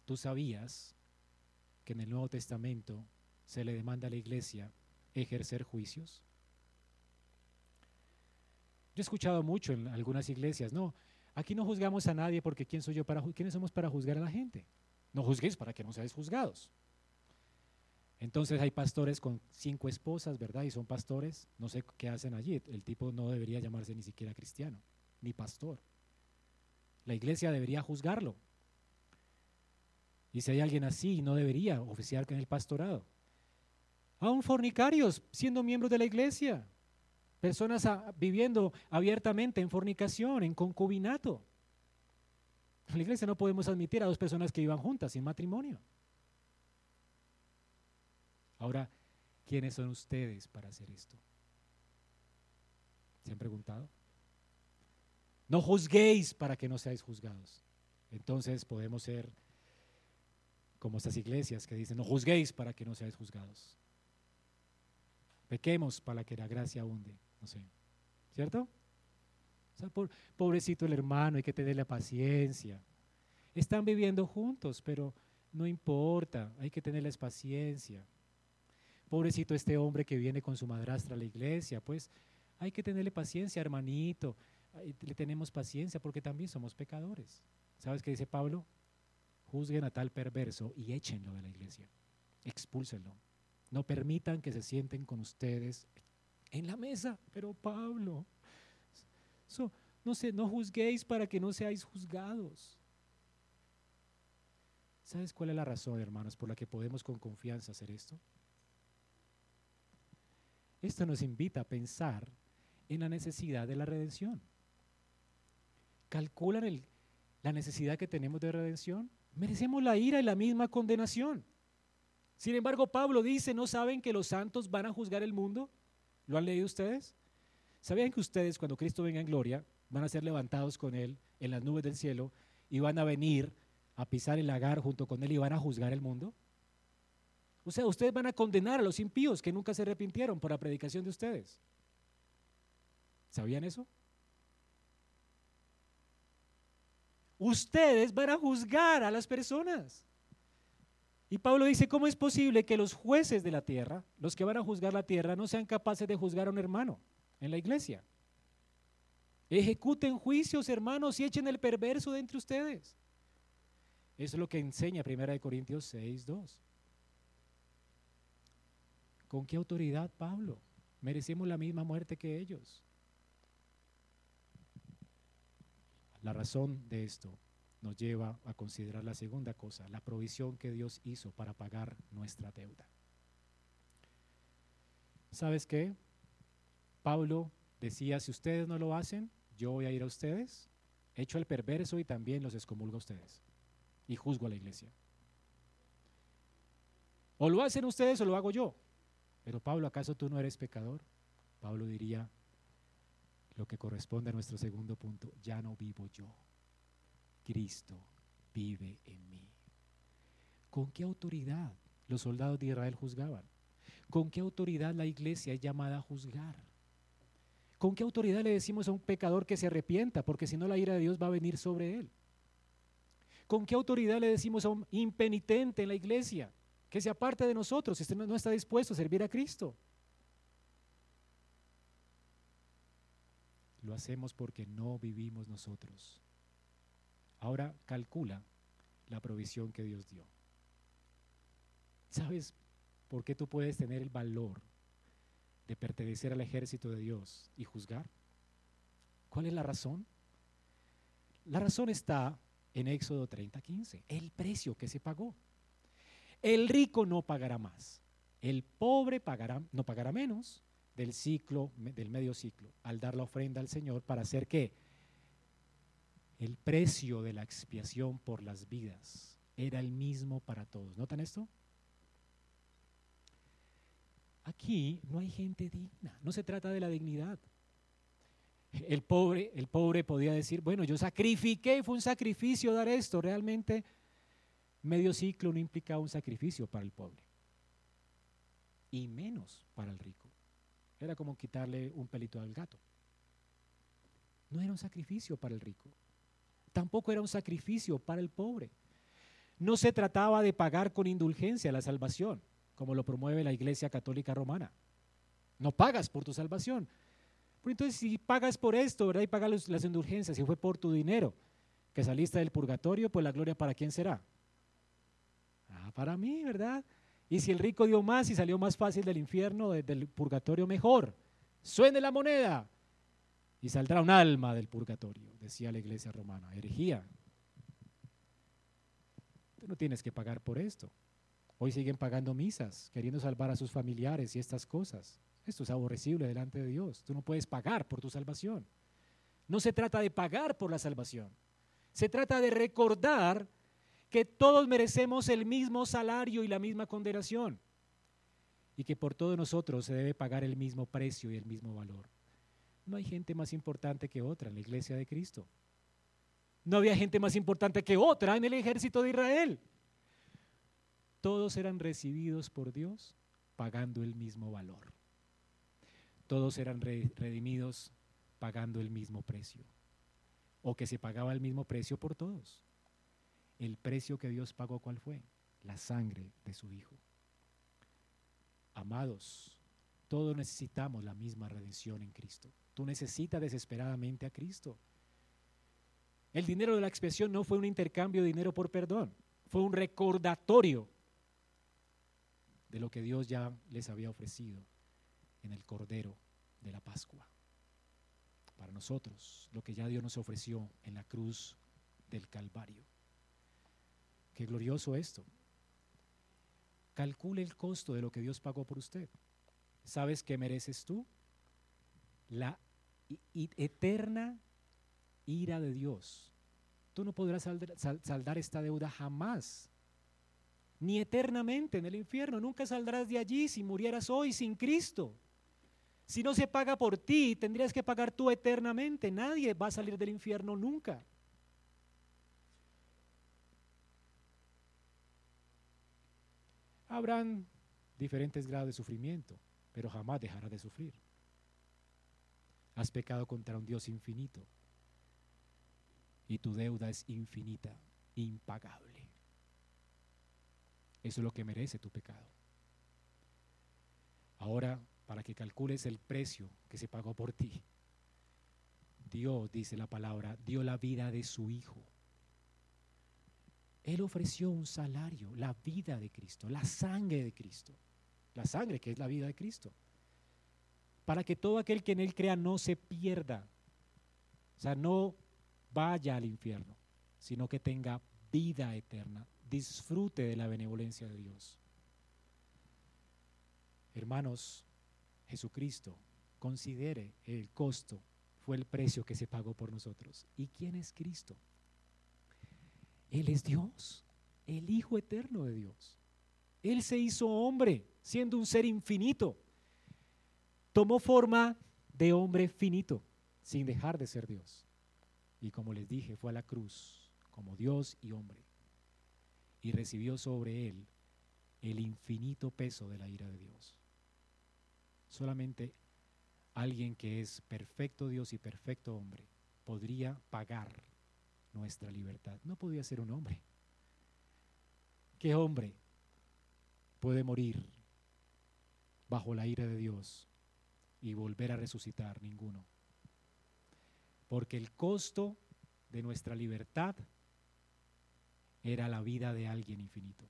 ¿Tú sabías que en el Nuevo Testamento se le demanda a la iglesia ejercer juicios? Yo he escuchado mucho en algunas iglesias, no, Aquí no juzgamos a nadie porque ¿quién soy yo para quiénes somos para juzgar a la gente? No juzguéis para que no seáis juzgados. Entonces hay pastores con cinco esposas, ¿verdad? Y son pastores, no sé qué hacen allí. El tipo no debería llamarse ni siquiera cristiano, ni pastor. La iglesia debería juzgarlo. Y si hay alguien así, no debería oficiar con el pastorado. Aún fornicarios, siendo miembros de la iglesia. Personas viviendo abiertamente en fornicación, en concubinato. En la iglesia no podemos admitir a dos personas que vivan juntas sin matrimonio. Ahora, ¿quiénes son ustedes para hacer esto? ¿Se han preguntado? No juzguéis para que no seáis juzgados. Entonces podemos ser como estas iglesias que dicen, no juzguéis para que no seáis juzgados. Pequemos para que la gracia abunde. no sé, ¿cierto? pobrecito el hermano, hay que tenerle paciencia. Están viviendo juntos, pero no importa, hay que tenerles paciencia. Pobrecito este hombre que viene con su madrastra a la iglesia, pues hay que tenerle paciencia, hermanito. Le tenemos paciencia porque también somos pecadores. ¿Sabes qué dice Pablo? Juzguen a tal perverso y échenlo de la iglesia. Expúlsenlo. No permitan que se sienten con ustedes en la mesa. Pero Pablo, no, sé, no juzguéis para que no seáis juzgados. ¿Sabes cuál es la razón, hermanos, por la que podemos con confianza hacer esto? Esto nos invita a pensar en la necesidad de la redención. ¿Calculan la necesidad que tenemos de redención? Merecemos la ira y la misma condenación. Sin embargo, Pablo dice, ¿no saben que los santos van a juzgar el mundo? ¿Lo han leído ustedes? ¿Sabían que ustedes cuando Cristo venga en gloria van a ser levantados con Él en las nubes del cielo y van a venir a pisar el lagar junto con Él y van a juzgar el mundo? O sea, ustedes van a condenar a los impíos que nunca se arrepintieron por la predicación de ustedes. ¿Sabían eso? Ustedes van a juzgar a las personas. Y Pablo dice, ¿cómo es posible que los jueces de la tierra, los que van a juzgar la tierra, no sean capaces de juzgar a un hermano en la iglesia? Ejecuten juicios, hermanos, y echen el perverso de entre ustedes. Eso es lo que enseña 1 Corintios 6, 2. ¿Con qué autoridad, Pablo? Merecemos la misma muerte que ellos. La razón de esto nos lleva a considerar la segunda cosa, la provisión que Dios hizo para pagar nuestra deuda. ¿Sabes qué? Pablo decía, si ustedes no lo hacen, yo voy a ir a ustedes, echo el perverso y también los excomulgo a ustedes y juzgo a la iglesia. O lo hacen ustedes o lo hago yo. Pero Pablo, ¿acaso tú no eres pecador? Pablo diría, lo que corresponde a nuestro segundo punto, ya no vivo yo, Cristo vive en mí. ¿Con qué autoridad los soldados de Israel juzgaban? ¿Con qué autoridad la iglesia es llamada a juzgar? ¿Con qué autoridad le decimos a un pecador que se arrepienta? Porque si no la ira de Dios va a venir sobre él. ¿Con qué autoridad le decimos a un impenitente en la iglesia que se aparte de nosotros si no está dispuesto a servir a Cristo? Lo hacemos porque no vivimos nosotros. Ahora calcula la provisión que Dios dio. ¿Sabes por qué tú puedes tener el valor de pertenecer al ejército de Dios y juzgar? ¿Cuál es la razón? La razón está en Éxodo 30:15, el precio que se pagó. El rico no pagará más, el pobre pagará, no pagará menos, del ciclo, del medio ciclo, al dar la ofrenda al Señor para hacer qué? El precio de la expiación por las vidas era el mismo para todos. ¿Notan esto? Aquí no hay gente digna, no se trata de la dignidad. El pobre, el pobre podía decir, bueno, yo sacrifiqué, fue un sacrificio dar esto. Realmente, medio ciclo no implicaba un sacrificio para el pobre. Y menos para el rico. Era como quitarle un pelito al gato. No era un sacrificio para el rico. Tampoco era un sacrificio para el pobre. No se trataba de pagar con indulgencia la salvación, como lo promueve la Iglesia Católica Romana. No pagas por tu salvación. entonces, si pagas por esto, ¿verdad? Y pagas las indulgencias, si fue por tu dinero que saliste del purgatorio, pues la gloria para quién será? Ah, para mí, ¿verdad? Y si el rico dio más y salió más fácil del infierno, del purgatorio, mejor. Suene la moneda y saldrá un alma del purgatorio, decía la iglesia romana. Herejía. Tú no tienes que pagar por esto. Hoy siguen pagando misas, queriendo salvar a sus familiares y estas cosas. Esto es aborrecible delante de Dios. Tú no puedes pagar por tu salvación. No se trata de pagar por la salvación. Se trata de recordar que todos merecemos el mismo salario y la misma condenación y que por todos nosotros se debe pagar el mismo precio y el mismo valor. No hay gente más importante que otra en la iglesia de Cristo. No había gente más importante que otra en el ejército de Israel. Todos eran recibidos por Dios pagando el mismo valor. todos eran redimidos pagando el mismo precio, o que se pagaba el mismo precio por todos. El precio que Dios pagó, ¿cuál fue? La sangre de su Hijo. Amados, todos necesitamos la misma redención en Cristo. Tú necesitas desesperadamente a Cristo. El dinero de la expiación no fue un intercambio de dinero por perdón, fue un recordatorio de lo que Dios ya les había ofrecido en el Cordero de la Pascua. Para nosotros, lo que ya Dios nos ofreció en la cruz del Calvario. Qué glorioso esto. Calcule el costo de lo que Dios pagó por usted. ¿Sabes qué mereces tú? La eterna ira de Dios. Tú no podrás saldar esta deuda jamás, ni eternamente en el infierno. Nunca saldrás de allí si murieras hoy sin Cristo. Si no se paga por ti, tendrías que pagar tú eternamente. Nadie va a salir del infierno nunca. Habrán diferentes grados de sufrimiento, pero jamás dejarás de sufrir. Has pecado contra un Dios infinito y tu deuda es infinita, impagable. Eso es lo que merece tu pecado. Ahora, para que calcules el precio que se pagó por ti, Dios, dice la palabra, dio la vida de su Hijo. Él ofreció un salario, la vida de Cristo, la sangre de Cristo, la sangre que es la vida de Cristo, para que todo aquel que en Él crea no se pierda, o sea, no vaya al infierno, sino que tenga vida eterna, disfrute de la benevolencia de Dios. Hermanos, Jesucristo, considere el costo, fue el precio que se pagó por nosotros. ¿Y quién es Cristo? Él es Dios, el Hijo eterno de Dios. Él se hizo hombre, siendo un ser infinito. Tomó forma de hombre finito, sin dejar de ser Dios. Y como les dije, fue a la cruz como Dios y hombre. Y recibió sobre él el infinito peso de la ira de Dios. Solamente alguien que es perfecto Dios y perfecto hombre podría pagar nuestra libertad. No podía ser un hombre. ¿Qué hombre puede morir bajo la ira de Dios y volver a resucitar? Ninguno porque el costo de nuestra libertad era la vida de alguien infinito.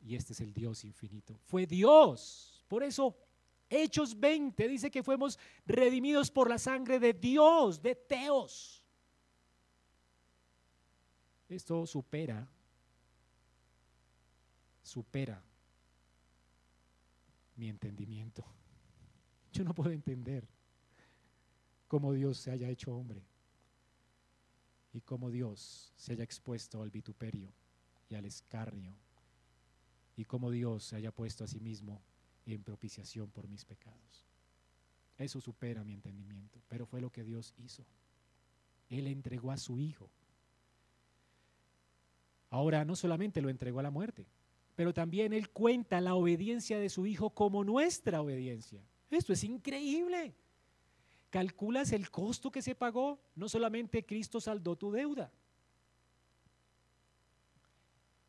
Y este es el Dios infinito. Fue Dios. Por eso Hechos 20 dice que fuimos redimidos por la sangre de Dios, de Teos. Esto supera, supera mi entendimiento. Yo no puedo entender cómo Dios se haya hecho hombre y cómo Dios se haya expuesto al vituperio y al escarnio y cómo Dios se haya puesto a sí mismo en propiciación por mis pecados. Eso supera mi entendimiento, pero fue lo que Dios hizo. Él entregó a su Hijo. Ahora no solamente lo entregó a la muerte, pero también Él cuenta la obediencia de su Hijo como nuestra obediencia. Esto es increíble calculas el costo que se pagó, no solamente Cristo saldó tu deuda.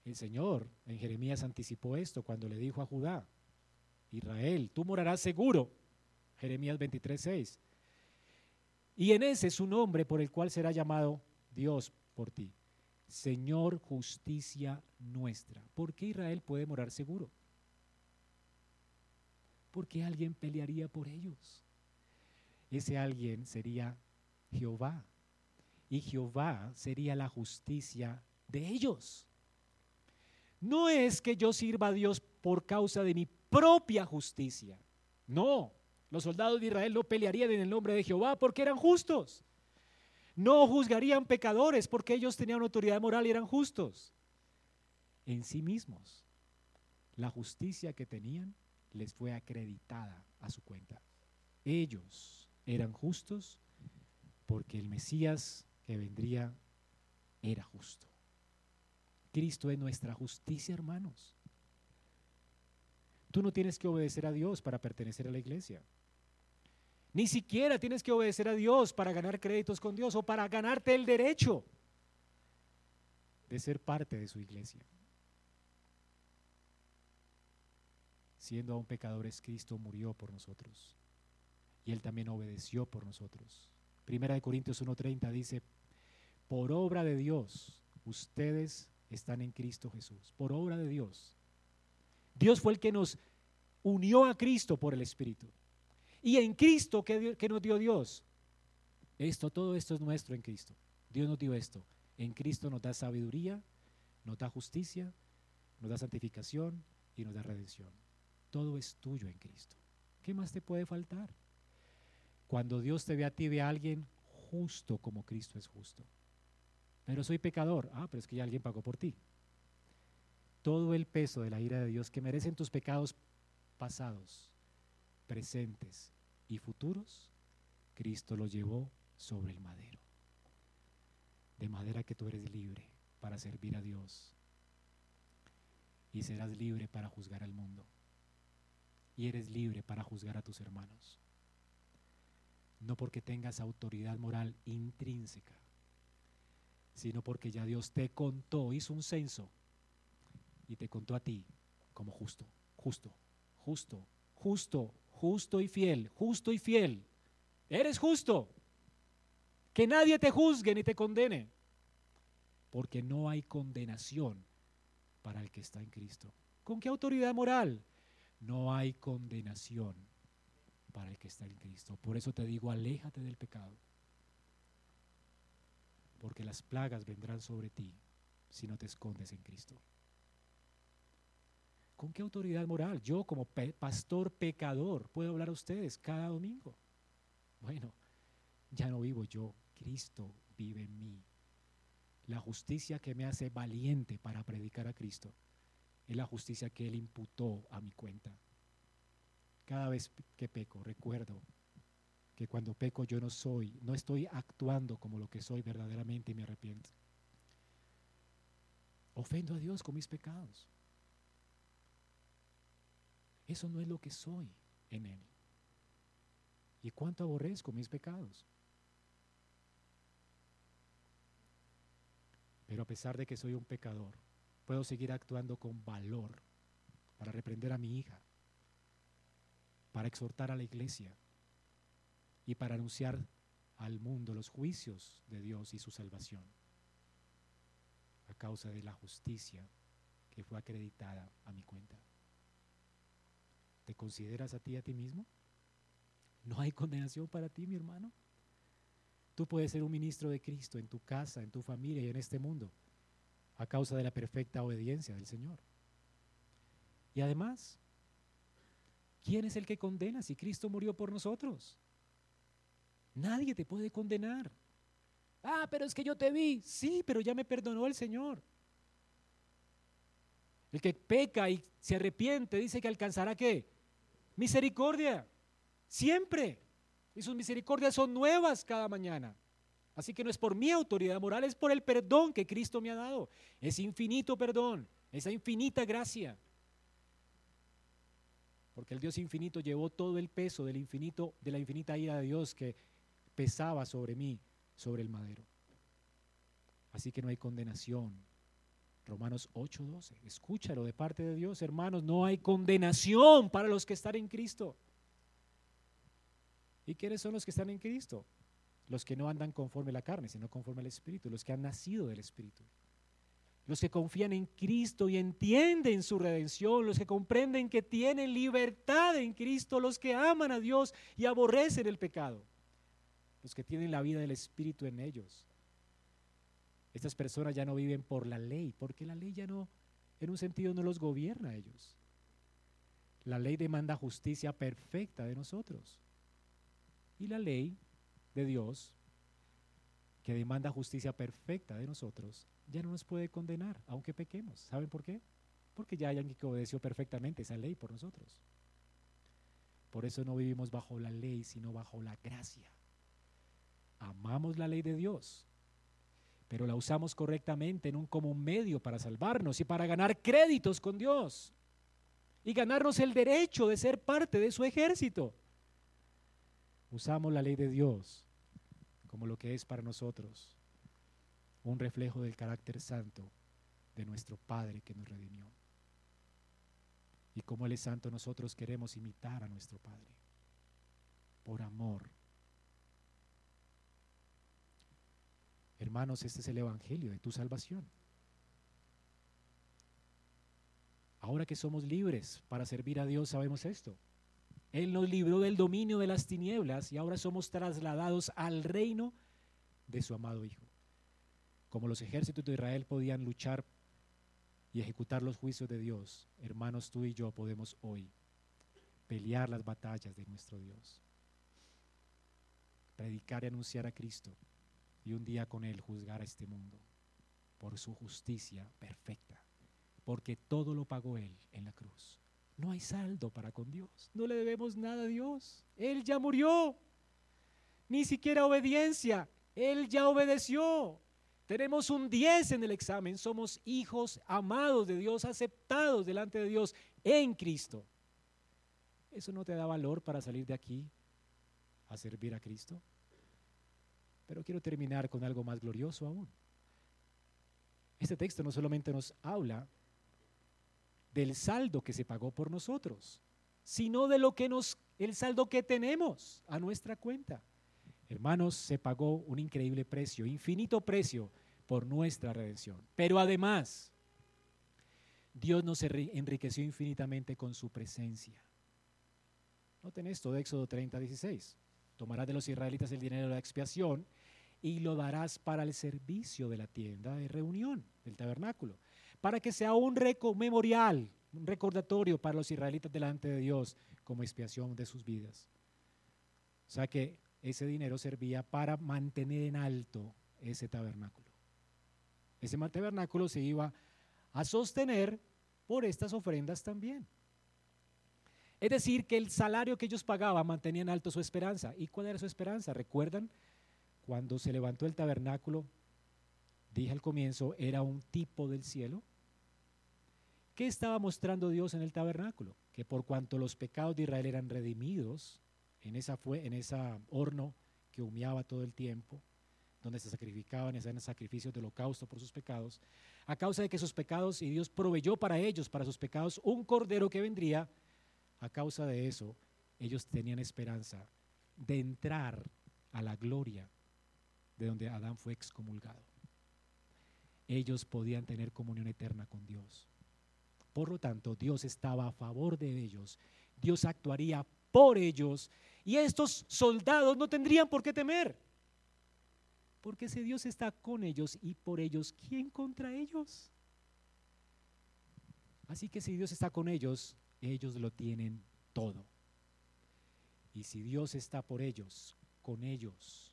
El Señor en Jeremías anticipó esto cuando le dijo a Judá, Israel, tú morarás seguro. Jeremías 23, Y en ese es su nombre por el cual será llamado Dios por ti. Señor justicia nuestra. ¿Por qué Israel puede morar seguro? Porque alguien pelearía por ellos ese alguien sería Jehová. Y Jehová sería la justicia de ellos. No es que yo sirva a Dios por causa de mi propia justicia. No, los soldados de Israel no pelearían en el nombre de Jehová porque eran justos. No juzgarían pecadores porque ellos tenían autoridad moral y eran justos. En sí mismos, la justicia que tenían les fue acreditada a su cuenta. Ellos eran justos porque el Mesías que vendría era justo. Cristo es nuestra justicia, hermanos. Tú no tienes que obedecer a Dios para pertenecer a la iglesia. Ni siquiera tienes que obedecer a Dios para ganar créditos con Dios o para ganarte el derecho de ser parte de su iglesia. Siendo aún pecadores, Cristo murió por nosotros. Y Él también obedeció por nosotros. Primera de Corintios 1.30 dice, por obra de Dios, ustedes están en Cristo Jesús. Por obra de Dios. Dios fue el que nos unió a Cristo por el Espíritu. Y en Cristo, ¿qué, nos dio Dios? Esto, todo esto es nuestro en Cristo. Dios nos dio esto. En Cristo nos da sabiduría, nos da justicia, nos da santificación y nos da redención. Todo es tuyo en Cristo. ¿Qué más te puede faltar? Cuando Dios te ve a ti, ve a alguien justo como Cristo es justo. Pero soy pecador. Ah, pero es que ya alguien pagó por ti. Todo el peso de la ira de Dios que merecen tus pecados pasados, presentes y futuros, Cristo lo llevó sobre el madero. De manera que tú eres libre para servir a Dios y serás libre para juzgar al mundo. Y eres libre para juzgar a tus hermanos. No porque tengas autoridad moral intrínseca, sino porque ya Dios te contó, hizo un censo y te contó a ti como justo, justo, justo, justo, justo y fiel, justo y fiel. Eres justo. Que nadie te juzgue ni te condene, porque no hay condenación para el que está en Cristo. ¿Con qué autoridad moral? No hay condenación para el que está en Cristo. Por eso te digo, aléjate del pecado porque las plagas vendrán sobre ti si no te escondes en Cristo. ¿Con qué autoridad moral? Yo como pastor pecador puedo hablar a ustedes cada domingo. Bueno, ya no vivo yo, Cristo vive en mí. La justicia que me hace valiente para predicar a Cristo es la justicia que Él imputó a mi cuenta. Cada vez que peco, recuerdo que cuando peco yo no soy, no estoy actuando como lo que soy verdaderamente y me arrepiento. Ofendo a Dios con mis pecados. Eso no es lo que soy en Él. ¿Y cuánto aborrezco mis pecados? Pero a pesar de que soy un pecador, puedo seguir actuando con valor para reprender a mi hija, para exhortar a la iglesia, y para anunciar al mundo los juicios de Dios y su salvación a causa de la justicia que fue acreditada a mi cuenta. ¿Te consideras a ti a ti mismo? No hay condenación para ti, mi hermano. Tú puedes ser un ministro de Cristo en tu casa, en tu familia y en este mundo a causa de la perfecta obediencia del Señor. Y además, ¿quién es el que condena si Cristo murió por nosotros? Nadie te puede condenar. Ah, pero es que yo te vi. Sí, pero ya me perdonó el Señor. El que peca y se arrepiente dice que alcanzará qué? Misericordia. Siempre. Y sus misericordias son nuevas cada mañana. Así que no es por mi autoridad moral, es por el perdón que Cristo me ha dado. Es infinito perdón, esa infinita gracia. Porque el Dios infinito llevó todo el peso del infinito, de la infinita ira de Dios que pesaba sobre mí, sobre el madero. Así que no hay condenación. Romanos 8:12. Escúchalo de parte de Dios, hermanos. No hay condenación para los que están en Cristo. ¿Y quiénes son los que están en Cristo? Los que no andan conforme a la carne, sino conforme al Espíritu, los que han nacido del Espíritu. Los que confían en Cristo y entienden su redención, los que comprenden que tienen libertad en Cristo, los que aman a Dios y aborrecen el pecado los que tienen la vida del Espíritu en ellos. Estas personas ya no viven por la ley, porque la ley ya no, en un sentido, no los gobierna a ellos. La ley demanda justicia perfecta de nosotros. Y la ley de Dios, que demanda justicia perfecta de nosotros, ya no nos puede condenar, aunque pequemos. ¿Saben por qué? Porque ya hay alguien que obedeció perfectamente esa ley por nosotros. Por eso no vivimos bajo la ley, sino bajo la gracia amamos la ley de Dios, pero la usamos correctamente en un común medio para salvarnos y para ganar créditos con Dios y ganarnos el derecho de ser parte de su ejército. usamos la ley de Dios como lo que es para nosotros un reflejo del carácter santo de nuestro Padre que nos redimió. Y como Él es santo, nosotros queremos imitar a nuestro Padre por amor. Hermanos, este es el Evangelio de tu salvación. Ahora que somos libres para servir a Dios, sabemos esto. Él nos libró del dominio de las tinieblas y ahora somos trasladados al reino de su amado Hijo. Como los ejércitos de Israel podían luchar y ejecutar los juicios de Dios, hermanos, tú y yo podemos hoy pelear las batallas de nuestro Dios, predicar y anunciar a Cristo y un día con Él juzgar a este mundo por su justicia perfecta, porque todo lo pagó Él en la cruz. No hay saldo para con Dios, no le debemos nada a Dios, Él ya murió, ni siquiera obediencia, Él ya obedeció, tenemos un 10 en el examen, somos hijos amados de Dios, aceptados delante de Dios en Cristo. ¿Eso no te da valor para salir de aquí a servir a Cristo? Pero quiero terminar con algo más glorioso aún. Este texto no solamente nos habla del saldo que se pagó por nosotros, sino de lo que nos el saldo que tenemos a nuestra cuenta. Hermanos, se pagó un increíble precio, infinito precio por nuestra redención. Pero además, Dios nos enriqueció infinitamente con su presencia. Noten esto de Éxodo 30, 16. Tomarás de los israelitas el dinero de la expiación y lo darás para el servicio de la tienda de reunión, del tabernáculo, para que sea un memorial, un recordatorio para los israelitas delante de Dios como expiación de sus vidas. O sea que ese dinero servía para mantener en alto ese tabernáculo. Ese tabernáculo se iba a sostener por estas ofrendas también. Es decir, que el salario que ellos pagaban mantenía en alto su esperanza. ¿Y cuál era su esperanza? ¿Recuerdan? Cuando se levantó el tabernáculo, dije al comienzo, era un tipo del cielo. ¿Qué estaba mostrando Dios en el tabernáculo? Que por cuanto los pecados de Israel eran redimidos, en esa, fue, en esa horno que humeaba todo el tiempo, donde se sacrificaban, eran sacrificios de holocausto por sus pecados, a causa de que sus pecados, y Dios proveyó para ellos, para sus pecados, un cordero que vendría, a causa de eso, ellos tenían esperanza de entrar a la gloria de donde Adán fue excomulgado. Ellos podían tener comunión eterna con Dios. Por lo tanto, Dios estaba a favor de ellos. Dios actuaría por ellos y estos soldados no tendrían por qué temer. Porque si Dios está con ellos y por ellos, ¿quién contra ellos? Así que si Dios está con ellos, ellos lo tienen todo. Y si Dios está por ellos, con ellos,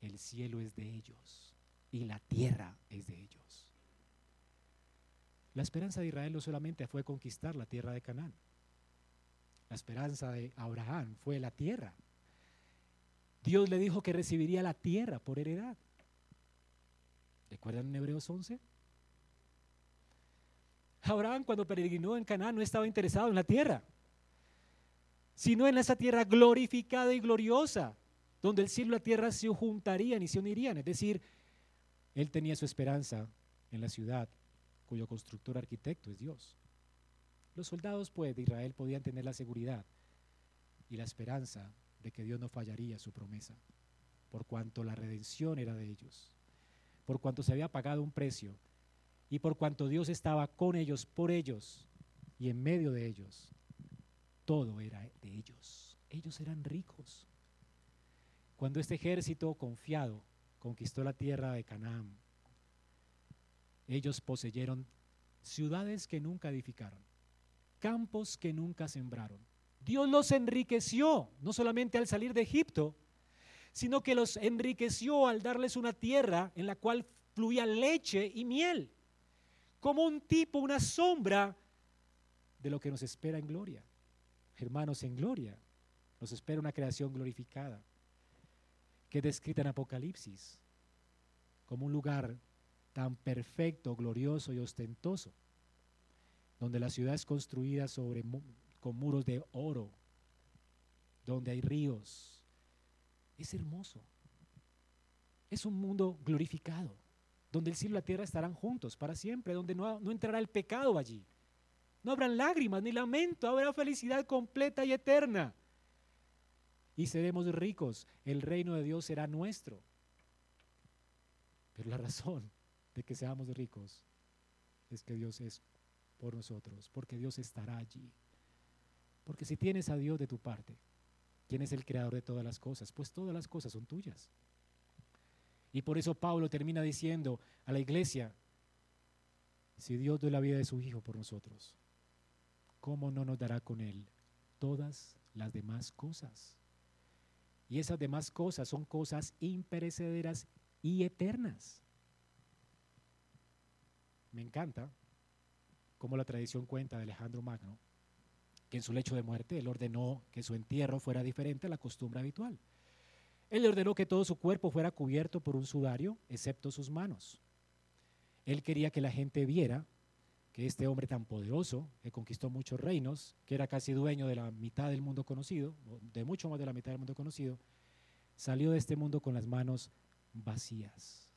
el cielo es de ellos y la tierra es de ellos. La esperanza de Israel no solamente fue conquistar la tierra de Canaán. La esperanza de Abraham fue la tierra. Dios le dijo que recibiría la tierra por heredad. ¿Recuerdan en Hebreos 11? Abraham cuando peregrinó en Canaán no estaba interesado en la tierra, sino en esa tierra glorificada y gloriosa, donde el cielo y la tierra se juntarían y se unirían. Es decir, él tenía su esperanza en la ciudad cuyo constructor arquitecto es Dios. Los soldados pues, de Israel podían tener la seguridad y la esperanza de que Dios no fallaría su promesa, por cuanto la redención era de ellos, por cuanto se había pagado un precio y por cuanto Dios estaba con ellos, por ellos y en medio de ellos. Todo era de ellos. Ellos eran ricos. Cuando este ejército confiado conquistó la tierra de Canaán, ellos poseyeron ciudades que nunca edificaron campos que nunca sembraron. Dios los enriqueció, no solamente al salir de Egipto, sino que los enriqueció al darles una tierra en la cual fluía leche y miel, como un tipo, una sombra de lo que nos espera en gloria. Hermanos, en gloria nos espera una creación glorificada, que es descrita en Apocalipsis como un lugar tan perfecto, glorioso y ostentoso donde la ciudad es construida sobre, con muros de oro, donde hay ríos. Es hermoso. Es un mundo glorificado, donde el cielo y la tierra estarán juntos para siempre, donde no, no entrará el pecado allí. No habrán lágrimas ni lamento, habrá felicidad completa y eterna. Y seremos ricos, el reino de Dios será nuestro. Pero la razón de que seamos ricos es que Dios es por nosotros, porque Dios estará allí. Porque si tienes a Dios de tu parte, ¿quién es el creador de todas las cosas? Pues todas las cosas son tuyas. Y por eso Pablo termina diciendo a la iglesia, si Dios dio la vida de su Hijo por nosotros, ¿cómo no nos dará con Él todas las demás cosas? Y esas demás cosas son cosas imperecederas y eternas. Me encanta cómo la tradición cuenta de Alejandro Magno, que en su lecho de muerte él ordenó que su entierro fuera diferente a la costumbre habitual. Él ordenó que todo su cuerpo fuera cubierto por un sudario, excepto sus manos. Él quería que la gente viera que este hombre tan poderoso, que conquistó muchos reinos, que era casi dueño de la mitad del mundo conocido, de mucho más de la mitad del mundo conocido, salió de este mundo con las manos vacías.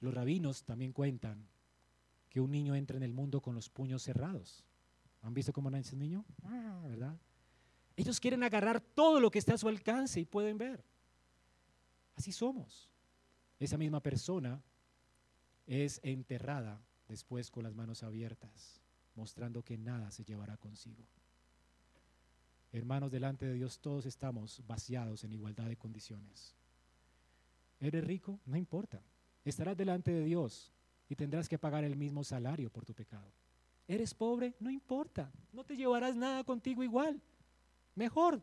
Los rabinos también cuentan que un niño entra en el mundo con los puños cerrados. ¿Han visto cómo nace un niño? Ah, ¿Verdad? Ellos quieren agarrar todo lo que está a su alcance y pueden ver. Así somos. Esa misma persona es enterrada después con las manos abiertas, mostrando que nada se llevará consigo. Hermanos, delante de Dios todos estamos vaciados en igualdad de condiciones. ¿Eres rico? No importa. Estarás delante de Dios y tendrás que pagar el mismo salario por tu pecado. ¿Eres pobre? No importa. No te llevarás nada contigo igual. Mejor.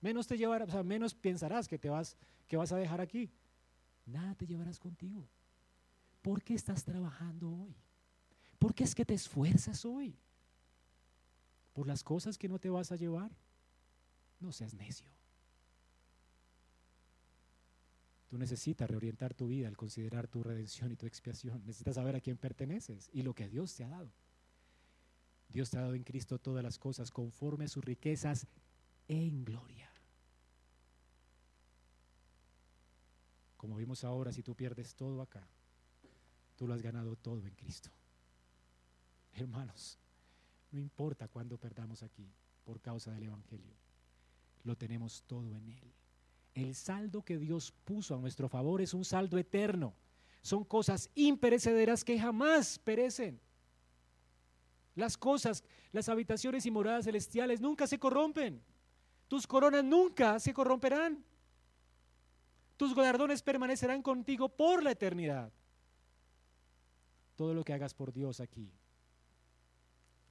Menos te llevarás, o sea, menos pensarás que te vas que vas a dejar aquí. Nada te llevarás contigo. ¿Por qué estás trabajando hoy? ¿Por qué es que te esfuerzas hoy? ¿Por las cosas que no te vas a llevar? No seas necio. Tú necesitas reorientar tu vida al considerar tu redención y tu expiación. Necesitas saber a quién perteneces y lo que Dios te ha dado. Dios te ha dado en Cristo todas las cosas conforme a sus riquezas en gloria. Como vimos ahora, si tú pierdes todo acá, tú lo has ganado todo en Cristo. Hermanos, no importa cuándo perdamos aquí por causa del Evangelio, lo tenemos todo en Él. El saldo que Dios puso a nuestro favor es un saldo eterno. Son cosas imperecederas que jamás perecen. Las cosas, las habitaciones y moradas celestiales nunca se corrompen. Tus coronas nunca se corromperán. Tus galardones permanecerán contigo por la eternidad. Todo lo que hagas por Dios aquí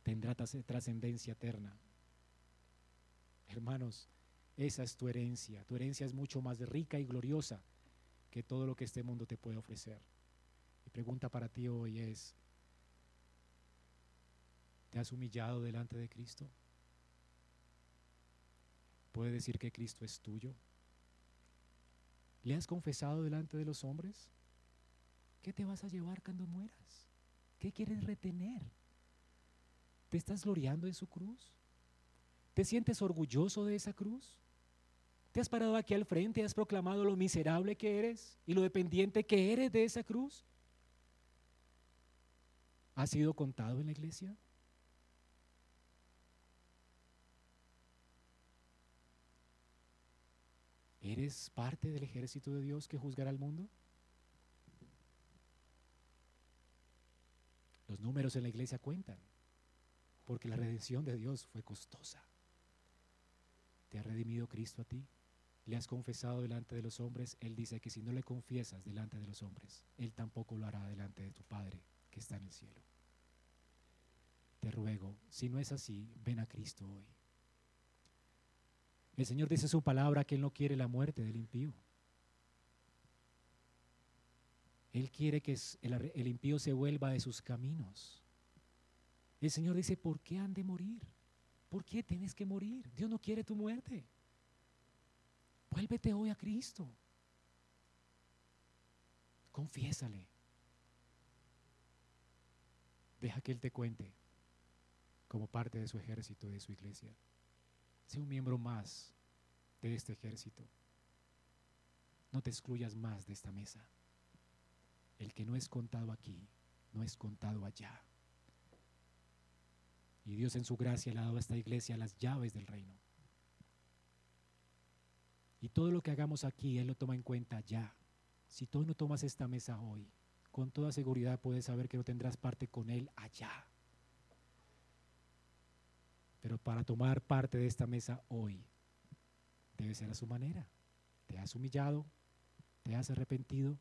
tendrá trascendencia eterna. Hermanos, esa es tu herencia. Tu herencia es mucho más rica y gloriosa que todo lo que este mundo te puede ofrecer. Mi pregunta para ti hoy es, ¿te has humillado delante de Cristo? ¿Puede decir que Cristo es tuyo? ¿Le has confesado delante de los hombres? ¿Qué te vas a llevar cuando mueras? ¿Qué quieres retener? ¿Te estás gloriando en su cruz? ¿Te sientes orgulloso de esa cruz? ¿Te has parado aquí al frente y has proclamado lo miserable que eres y lo dependiente que eres de esa cruz? ¿Ha sido contado en la iglesia? ¿Eres parte del ejército de Dios que juzgará al mundo? Los números en la iglesia cuentan, porque la redención de Dios fue costosa. ¿Te ha redimido Cristo a ti? le has confesado delante de los hombres, Él dice que si no le confiesas delante de los hombres, Él tampoco lo hará delante de tu Padre que está en el cielo. Te ruego, si no es así, ven a Cristo hoy. El Señor dice su palabra que Él no quiere la muerte del impío. Él quiere que el impío se vuelva de sus caminos. El Señor dice, ¿por qué han de morir? ¿Por qué tienes que morir? Dios no quiere tu muerte. Vuélvete hoy a Cristo. Confiésale. Deja que Él te cuente como parte de su ejército, de su iglesia. Sé un miembro más de este ejército. No te excluyas más de esta mesa. El que no es contado aquí, no es contado allá. Y Dios en su gracia le ha dado a esta iglesia las llaves del reino. Y todo lo que hagamos aquí, Él lo toma en cuenta ya. Si tú no tomas esta mesa hoy, con toda seguridad puedes saber que no tendrás parte con Él allá. Pero para tomar parte de esta mesa hoy, debe ser a su manera. Te has humillado, te has arrepentido,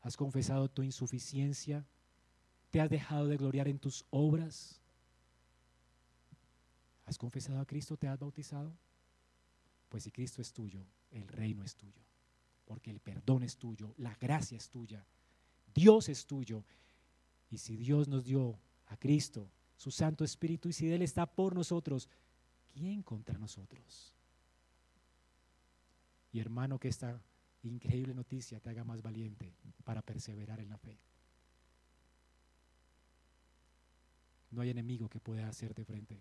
has confesado tu insuficiencia, te has dejado de gloriar en tus obras. ¿Has confesado a Cristo? ¿Te has bautizado? Pues si Cristo es tuyo, el reino es tuyo. Porque el perdón es tuyo, la gracia es tuya, Dios es tuyo. Y si Dios nos dio a Cristo, su Santo Espíritu, y si Él está por nosotros, ¿quién contra nosotros? Y hermano, que esta increíble noticia te haga más valiente para perseverar en la fe. No hay enemigo que pueda hacerte frente.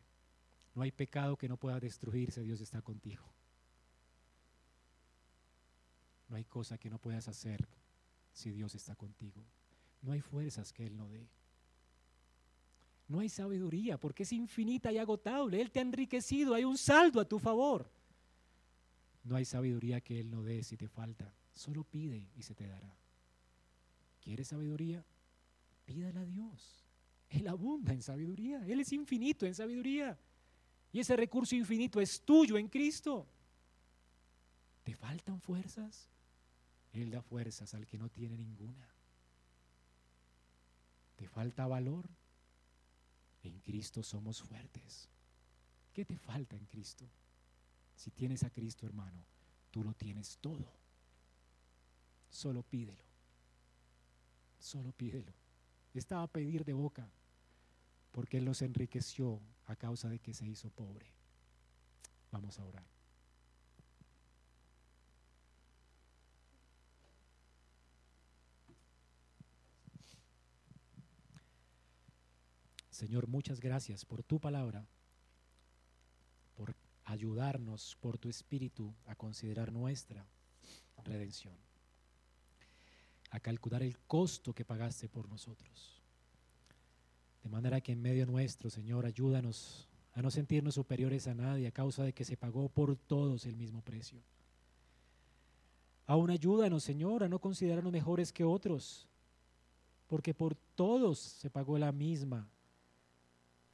No hay pecado que no pueda destruirse, Dios está contigo. No hay cosa que no puedas hacer si Dios está contigo. No hay fuerzas que Él no dé. No hay sabiduría porque es infinita y agotable. Él te ha enriquecido, hay un saldo a tu favor. No hay sabiduría que Él no dé si te falta. Solo pide y se te dará. ¿Quieres sabiduría? Pídala a Dios. Él abunda en sabiduría. Él es infinito en sabiduría. Y ese recurso infinito es tuyo en Cristo. ¿Te faltan fuerzas? Él da fuerzas al que no tiene ninguna. ¿Te falta valor? En Cristo somos fuertes. ¿Qué te falta en Cristo? Si tienes a Cristo, hermano, tú lo tienes todo. Solo pídelo. Solo pídelo. Estaba a pedir de boca porque Él los enriqueció a causa de que se hizo pobre. Vamos a orar. Señor, muchas gracias por tu palabra, por ayudarnos por tu espíritu a considerar nuestra redención, a calcular el costo que pagaste por nosotros. De manera que en medio nuestro, Señor, ayúdanos a no sentirnos superiores a nadie a causa de que se pagó por todos el mismo precio. Aún ayúdanos, Señor, a no considerarnos mejores que otros, porque por todos se pagó la misma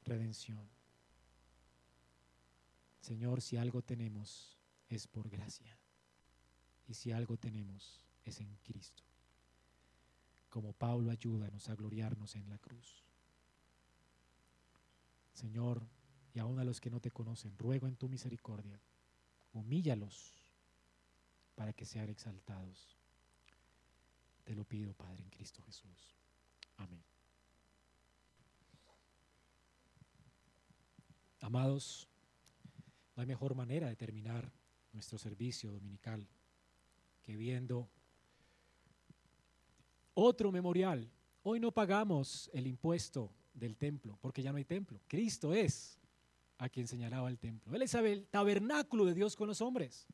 redención. Señor, si algo tenemos es por gracia. Y si algo tenemos es en Cristo. Como Pablo, ayúdanos a gloriarnos en la cruz. Señor, y aún a los que no te conocen, ruego en tu misericordia, humíllalos para que sean exaltados. Te lo pido, Padre, en Cristo Jesús. Amén. Amados, no hay mejor manera de terminar nuestro servicio dominical que viendo otro memorial. Hoy no pagamos el impuesto del templo porque ya no hay templo. Cristo es a quien señalaba el templo. Él es el tabernáculo de Dios con los hombres.